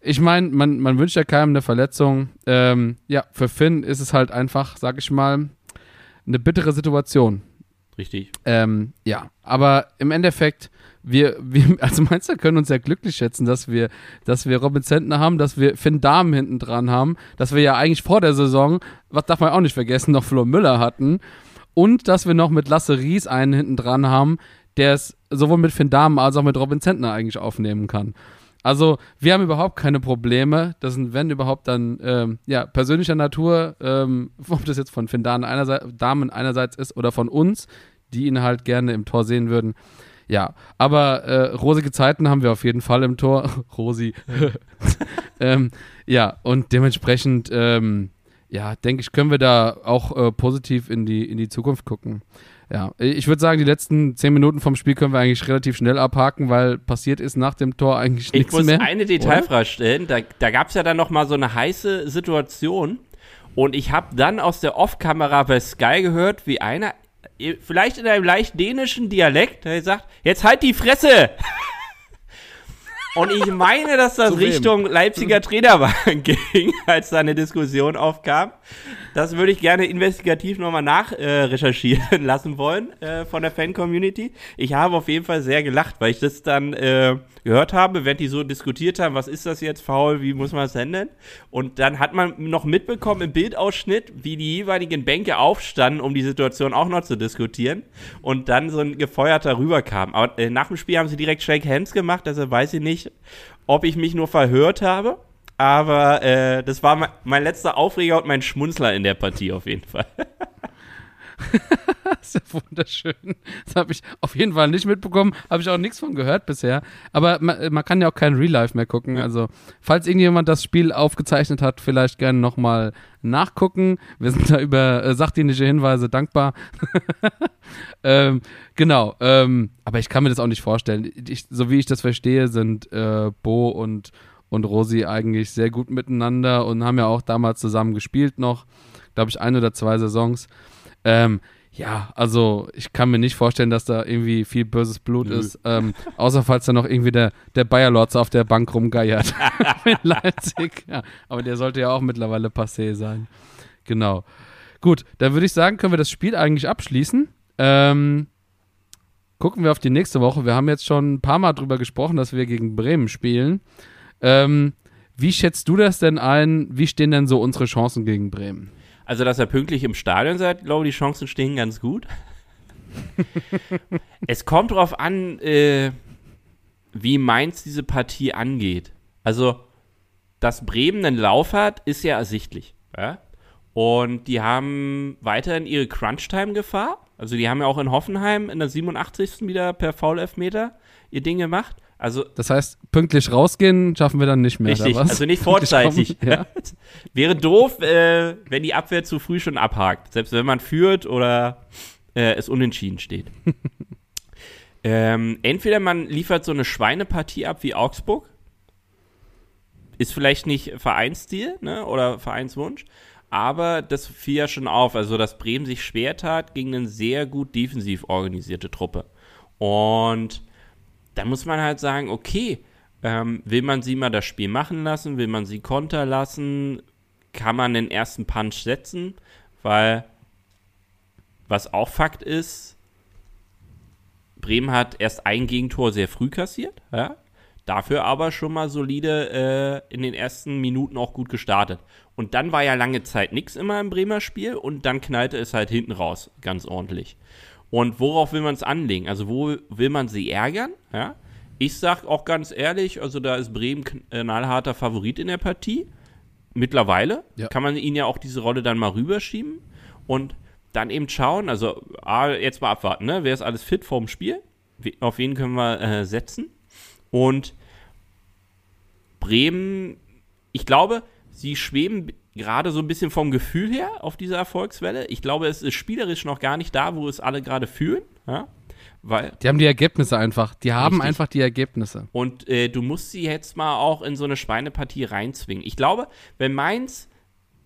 ich meine, man, man wünscht ja keinem eine Verletzung. Ähm, ja, für Finn ist es halt einfach, sag ich mal, eine bittere Situation. Richtig. Ähm, ja, aber im Endeffekt, wir, wir, also du, können uns ja glücklich schätzen, dass wir, dass wir Robin Zentner haben, dass wir Finn Dahmen hinten dran haben, dass wir ja eigentlich vor der Saison, was darf man auch nicht vergessen, noch Flo Müller hatten und dass wir noch mit Lasse Ries einen hinten dran haben, der es sowohl mit Finn Dahmen als auch mit Robin Zentner eigentlich aufnehmen kann. Also wir haben überhaupt keine Probleme. Das sind, wenn überhaupt, dann ähm, ja, persönlicher Natur, ähm, ob das jetzt von Finn Dahmen einerseits, Damen einerseits ist oder von uns, die ihn halt gerne im Tor sehen würden. Ja, aber äh, rosige Zeiten haben wir auf jeden Fall im Tor. Rosi. ähm, ja, und dementsprechend, ähm, ja, denke ich, können wir da auch äh, positiv in die, in die Zukunft gucken. Ja, ich würde sagen, die letzten zehn Minuten vom Spiel können wir eigentlich relativ schnell abhaken, weil passiert ist nach dem Tor eigentlich nichts mehr. Ich muss eine Detailfrage stellen. Da, da gab es ja dann noch mal so eine heiße Situation. Und ich habe dann aus der Off-Kamera bei Sky gehört, wie einer vielleicht in einem leicht dänischen Dialekt, der sagt, jetzt halt die Fresse! Und ich meine, dass das Richtung Leipziger Trainerwagen ging, als da eine Diskussion aufkam. Das würde ich gerne investigativ nochmal nachrecherchieren äh, lassen wollen äh, von der Fan-Community. Ich habe auf jeden Fall sehr gelacht, weil ich das dann äh, gehört habe, während die so diskutiert haben, was ist das jetzt faul, wie muss man es ändern? Und dann hat man noch mitbekommen im Bildausschnitt, wie die jeweiligen Bänke aufstanden, um die Situation auch noch zu diskutieren. Und dann so ein gefeuerter rüberkam. Aber äh, nach dem Spiel haben sie direkt Shake Hands gemacht, also weiß ich nicht, ob ich mich nur verhört habe aber äh, das war mein, mein, letzter Aufreger und mein Schmunzler in der Partie auf jeden Fall. das ist ja wunderschön. Das habe ich auf jeden Fall nicht mitbekommen. Habe ich auch nichts von gehört bisher. Aber man, man kann ja auch kein Real Life mehr gucken. Also, falls irgendjemand das Spiel aufgezeichnet hat, vielleicht gerne nochmal nachgucken. Wir sind da über äh, sachdienliche Hinweise dankbar. ähm, genau. Ähm, aber ich kann mir das auch nicht vorstellen. Ich, so wie ich das verstehe, sind äh, Bo und, und Rosi eigentlich sehr gut miteinander und haben ja auch damals zusammen gespielt noch. Glaube ich, ein oder zwei Saisons. Ähm, ja, also ich kann mir nicht vorstellen, dass da irgendwie viel böses Blut Nö. ist. Ähm, außer falls da noch irgendwie der, der Bayer-Lotz auf der Bank rumgeiert in Leipzig. Ja, aber der sollte ja auch mittlerweile passé sein. Genau. Gut, dann würde ich sagen, können wir das Spiel eigentlich abschließen. Ähm, gucken wir auf die nächste Woche. Wir haben jetzt schon ein paar Mal drüber gesprochen, dass wir gegen Bremen spielen. Ähm, wie schätzt du das denn ein? Wie stehen denn so unsere Chancen gegen Bremen? Also, dass er pünktlich im Stadion seid, glaube ich, die Chancen stehen ganz gut. es kommt darauf an, äh, wie Mainz diese Partie angeht. Also, dass Bremen einen Lauf hat, ist ja ersichtlich. Ja? Und die haben weiterhin ihre Crunch-Time-Gefahr. Also, die haben ja auch in Hoffenheim in der 87. wieder per Foul-Elfmeter ihr Ding gemacht. Also, Das heißt, pünktlich rausgehen schaffen wir dann nicht mehr. Richtig, also nicht vorzeitig. kommen, Ja. Wäre doof, äh, wenn die Abwehr zu früh schon abhakt. Selbst wenn man führt oder äh, es unentschieden steht. ähm, entweder man liefert so eine Schweinepartie ab wie Augsburg. Ist vielleicht nicht Vereinsstil ne, oder Vereinswunsch. Aber das fiel ja schon auf. Also, dass Bremen sich schwer tat gegen eine sehr gut defensiv organisierte Truppe. Und da muss man halt sagen, okay, ähm, will man sie mal das Spiel machen lassen? Will man sie konter lassen? Kann man den ersten Punch setzen? Weil, was auch Fakt ist, Bremen hat erst ein Gegentor sehr früh kassiert, ja? dafür aber schon mal solide äh, in den ersten Minuten auch gut gestartet. Und dann war ja lange Zeit nichts immer im Bremer Spiel und dann knallte es halt hinten raus ganz ordentlich. Und worauf will man es anlegen? Also wo will man sie ärgern? Ja? Ich sag auch ganz ehrlich, also da ist Bremen knallharter Favorit in der Partie. Mittlerweile Ja. kann man ihnen ja auch diese Rolle dann mal rüberschieben und dann eben schauen, also jetzt mal abwarten, ne? Wer ist alles fit vorm Spiel? Auf wen können wir äh, setzen? Und Bremen, ich glaube, sie schweben gerade so ein bisschen vom Gefühl her auf dieser Erfolgswelle. Ich glaube, es ist spielerisch noch gar nicht da, wo es alle gerade fühlen. Ja? Weil, Die haben die Ergebnisse einfach. Die haben Richtig. einfach die Ergebnisse. und äh, du musst sie jetzt mal auch in so eine Schweinepartie reinzwingen. Ich glaube, wenn Mainz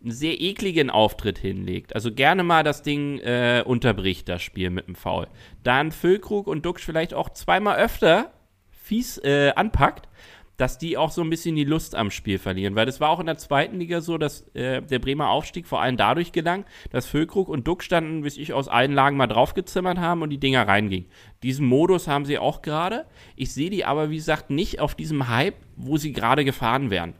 einen sehr ekligen Auftritt hinlegt, also gerne mal das Ding äh, unterbricht, das Spiel mit dem Foul, dann Füllkrug und Duxch vielleicht auch zweimal öfter fies äh, anpackt, dass die auch so ein bisschen die Lust am Spiel verlieren. Weil das war auch in der zweiten Liga so, dass äh, der Bremer Aufstieg vor allem dadurch gelang, dass Füllkrug und Duck standen, wie ich aus allen Lagen mal draufgezimmert haben und die Dinger reingingen. Diesen Modus haben sie auch gerade. Ich sehe die aber, wie gesagt, nicht auf diesem Hype, wo sie gerade gefahren wären.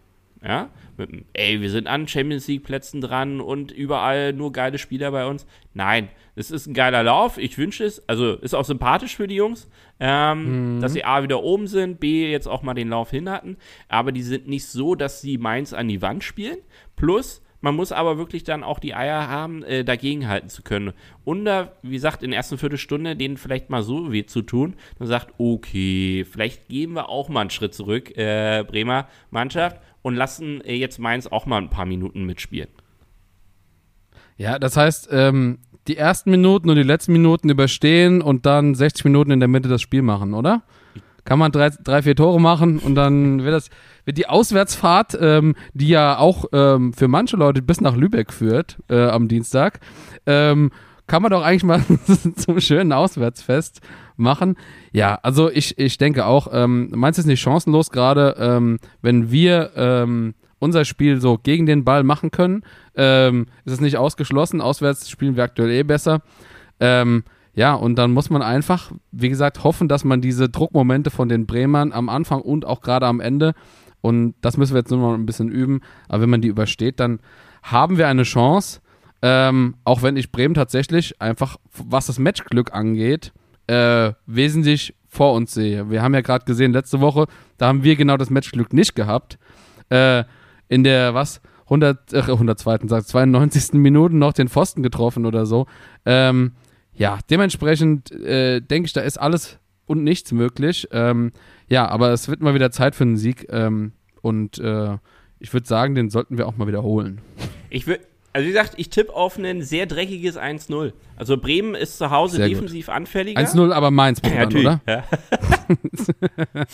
Ja, mit, ey, wir sind an Champions League Plätzen dran und überall nur geile Spieler bei uns. Nein, es ist ein geiler Lauf. Ich wünsche es, also ist auch sympathisch für die Jungs, ähm, dass sie A wieder oben sind, B jetzt auch mal den Lauf hin hatten. Aber die sind nicht so, dass sie Mainz an die Wand spielen. Plus, man muss aber wirklich dann auch die Eier haben, äh, dagegenhalten zu können. Und da, wie gesagt, in der ersten Viertelstunde denen vielleicht mal so weh zu tun, dann sagt, okay, vielleicht gehen wir auch mal einen Schritt zurück, äh, Bremer Mannschaft, und lassen äh, jetzt Mainz auch mal ein paar Minuten mitspielen. Ja, das heißt, ähm, die ersten Minuten und die letzten Minuten überstehen und dann 60 Minuten in der Mitte das Spiel machen, oder? Kann man drei, drei vier Tore machen und dann wird das wird die Auswärtsfahrt, ähm, die ja auch ähm, für manche Leute bis nach Lübeck führt äh, am Dienstag, ähm, kann man doch eigentlich mal zum schönen Auswärtsfest machen. Ja, also ich, ich denke auch, ähm, Mainz ist nicht chancenlos, gerade ähm, wenn wir ähm, unser Spiel so gegen den Ball machen können, ähm, ist es nicht ausgeschlossen. Auswärts spielen wir aktuell eh besser. Ähm, ja, und dann muss man einfach, wie gesagt, hoffen, dass man diese Druckmomente von den Bremern am Anfang und auch gerade am Ende, und das müssen wir jetzt nur noch ein bisschen üben, aber wenn man die übersteht, dann haben wir eine Chance. Ähm, auch wenn ich Bremen tatsächlich einfach, was das Matchglück angeht, äh, wesentlich vor uns sehe. Wir haben ja gerade gesehen, letzte Woche, da haben wir genau das Matchglück nicht gehabt. Äh, in der, was, 100, äh, 102. Sagt, 92. Minuten noch den Pfosten getroffen oder so. Ähm, ja, dementsprechend äh, denke ich, da ist alles und nichts möglich. Ähm, ja, aber es wird mal wieder Zeit für einen Sieg. Ähm, und äh, ich würde sagen, den sollten wir auch mal wiederholen. Ich würde, also wie gesagt, ich tippe auf ein sehr dreckiges 1-0. Also Bremen ist zu Hause Sehr defensiv anfälliger. 1-0, aber Mainz, Ja, dann, oder? Ja.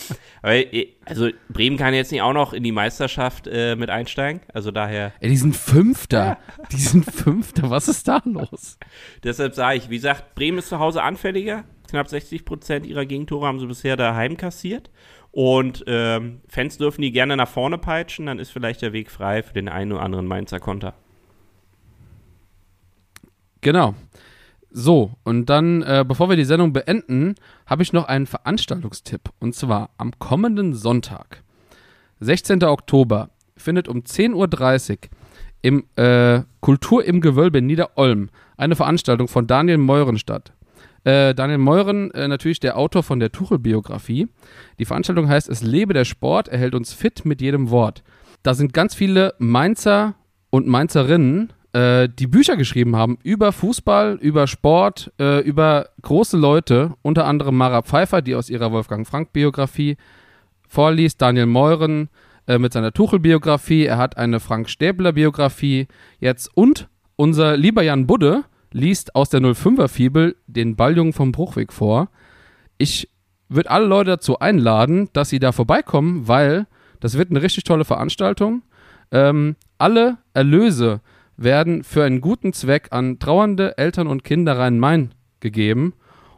Aber, äh, also Bremen kann jetzt nicht auch noch in die Meisterschaft äh, mit einsteigen. Also daher, Ey, die sind Fünfter. Die sind Fünfter. Was ist da los? deshalb sage ich, wie gesagt, Bremen ist zu Hause anfälliger. Knapp 60 Prozent ihrer Gegentore haben sie bisher daheim kassiert. Und ähm, Fans dürfen die gerne nach vorne peitschen, dann ist vielleicht der Weg frei für den einen oder anderen Mainzer Konter. Genau. So, und dann, äh, bevor wir die Sendung beenden, habe ich noch einen Veranstaltungstipp. Und zwar am kommenden Sonntag, 16. Oktober, findet um 10.30 Uhr im äh, Kultur im Gewölbe in Niederolm eine Veranstaltung von Daniel Meuren statt. Äh, Daniel Meuren, äh, natürlich der Autor von der Tuchel-Biografie. Die Veranstaltung heißt Es lebe der Sport, er hält uns fit mit jedem Wort. Da sind ganz viele Mainzer und Mainzerinnen, äh, die Bücher geschrieben haben über Fußball, über Sport, äh, über große Leute, unter anderem Mara Pfeiffer, die aus ihrer Wolfgang Frank-Biografie vorliest, Daniel Meuren äh, mit seiner Tuchel-Biografie, er hat eine Frank Stäbler-Biografie jetzt und unser lieber Jan Budde liest aus der 05er-Fibel den Balljungen vom Bruchweg vor. Ich würde alle Leute dazu einladen, dass sie da vorbeikommen, weil das wird eine richtig tolle Veranstaltung. Ähm, alle Erlöse werden für einen guten Zweck an trauernde Eltern und Kinder Rhein-Main gegeben.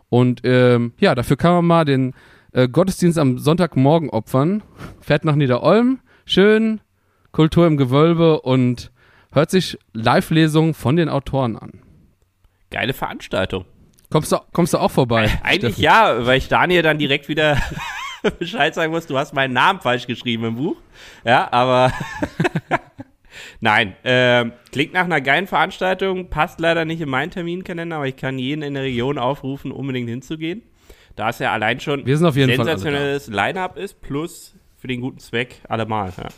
Und ähm, ja, dafür kann man mal den äh, Gottesdienst am Sonntagmorgen opfern. Fährt nach Niederolm, schön, Kultur im Gewölbe und hört sich Live-Lesungen von den Autoren an. Geile Veranstaltung. Kommst du, kommst du auch vorbei? Eigentlich Steffen? ja, weil ich Daniel dann direkt wieder Bescheid sagen muss, du hast meinen Namen falsch geschrieben im Buch. Ja, aber nein, ähm, klingt nach einer geilen Veranstaltung, passt leider nicht in meinen Terminkalender, aber ich kann jeden in der Region aufrufen, unbedingt hinzugehen. Da es ja allein schon Wir sind auf jeden sensationelles Line-Up ist, plus für den guten Zweck allemal. Ja.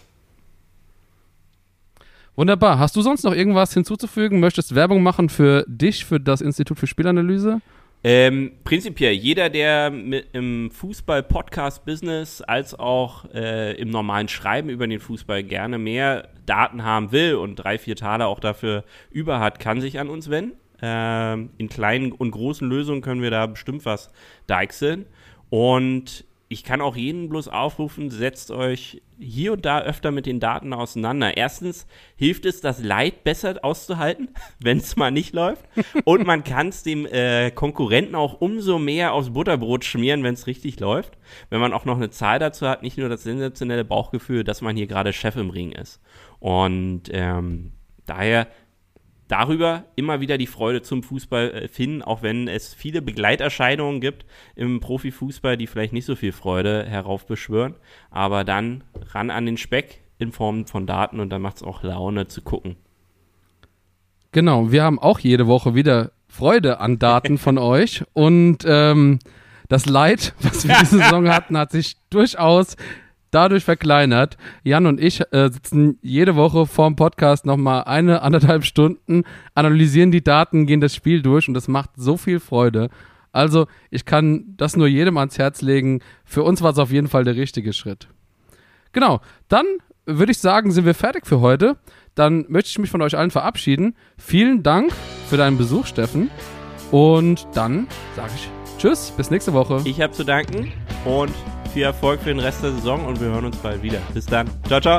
Wunderbar. Hast du sonst noch irgendwas hinzuzufügen? Möchtest Werbung machen für dich, für das Institut für Spielanalyse? Ähm, prinzipiell, jeder, der mit, im Fußball-Podcast-Business als auch äh, im normalen Schreiben über den Fußball gerne mehr Daten haben will und drei, vier Taler auch dafür über hat, kann sich an uns wenden. Ähm, in kleinen und großen Lösungen können wir da bestimmt was deichseln. Und ich kann auch jeden bloß aufrufen, setzt euch hier und da öfter mit den Daten auseinander. Erstens hilft es, das Leid besser auszuhalten, wenn es mal nicht läuft. Und man kann es dem äh, Konkurrenten auch umso mehr aufs Butterbrot schmieren, wenn es richtig läuft. Wenn man auch noch eine Zahl dazu hat, nicht nur das sensationelle Bauchgefühl, dass man hier gerade Chef im Ring ist. Und ähm, daher darüber immer wieder die Freude zum Fußball äh, finden, auch wenn es viele Begleiterscheinungen gibt im Profifußball, die vielleicht nicht so viel Freude heraufbeschwören. Aber dann ran an den Speck in Form von Daten und dann macht es auch Laune zu gucken. Genau, wir haben auch jede Woche wieder Freude an Daten von euch und ähm, das Leid, was wir diese Saison hatten, hat sich durchaus dadurch verkleinert. Jan und ich äh, sitzen jede Woche vorm Podcast nochmal eine, anderthalb Stunden, analysieren die Daten, gehen das Spiel durch und das macht so viel Freude. Also ich kann das nur jedem ans Herz legen. Für uns war es auf jeden Fall der richtige Schritt. Genau, dann würde ich sagen, sind wir fertig für heute. Dann möchte ich mich von euch allen verabschieden. Vielen Dank für deinen Besuch, Steffen. Und dann sage ich Tschüss, bis nächste Woche. Ich habe zu danken und viel Erfolg für den Rest der Saison und wir hören uns bald wieder. Bis dann. Ciao, ciao.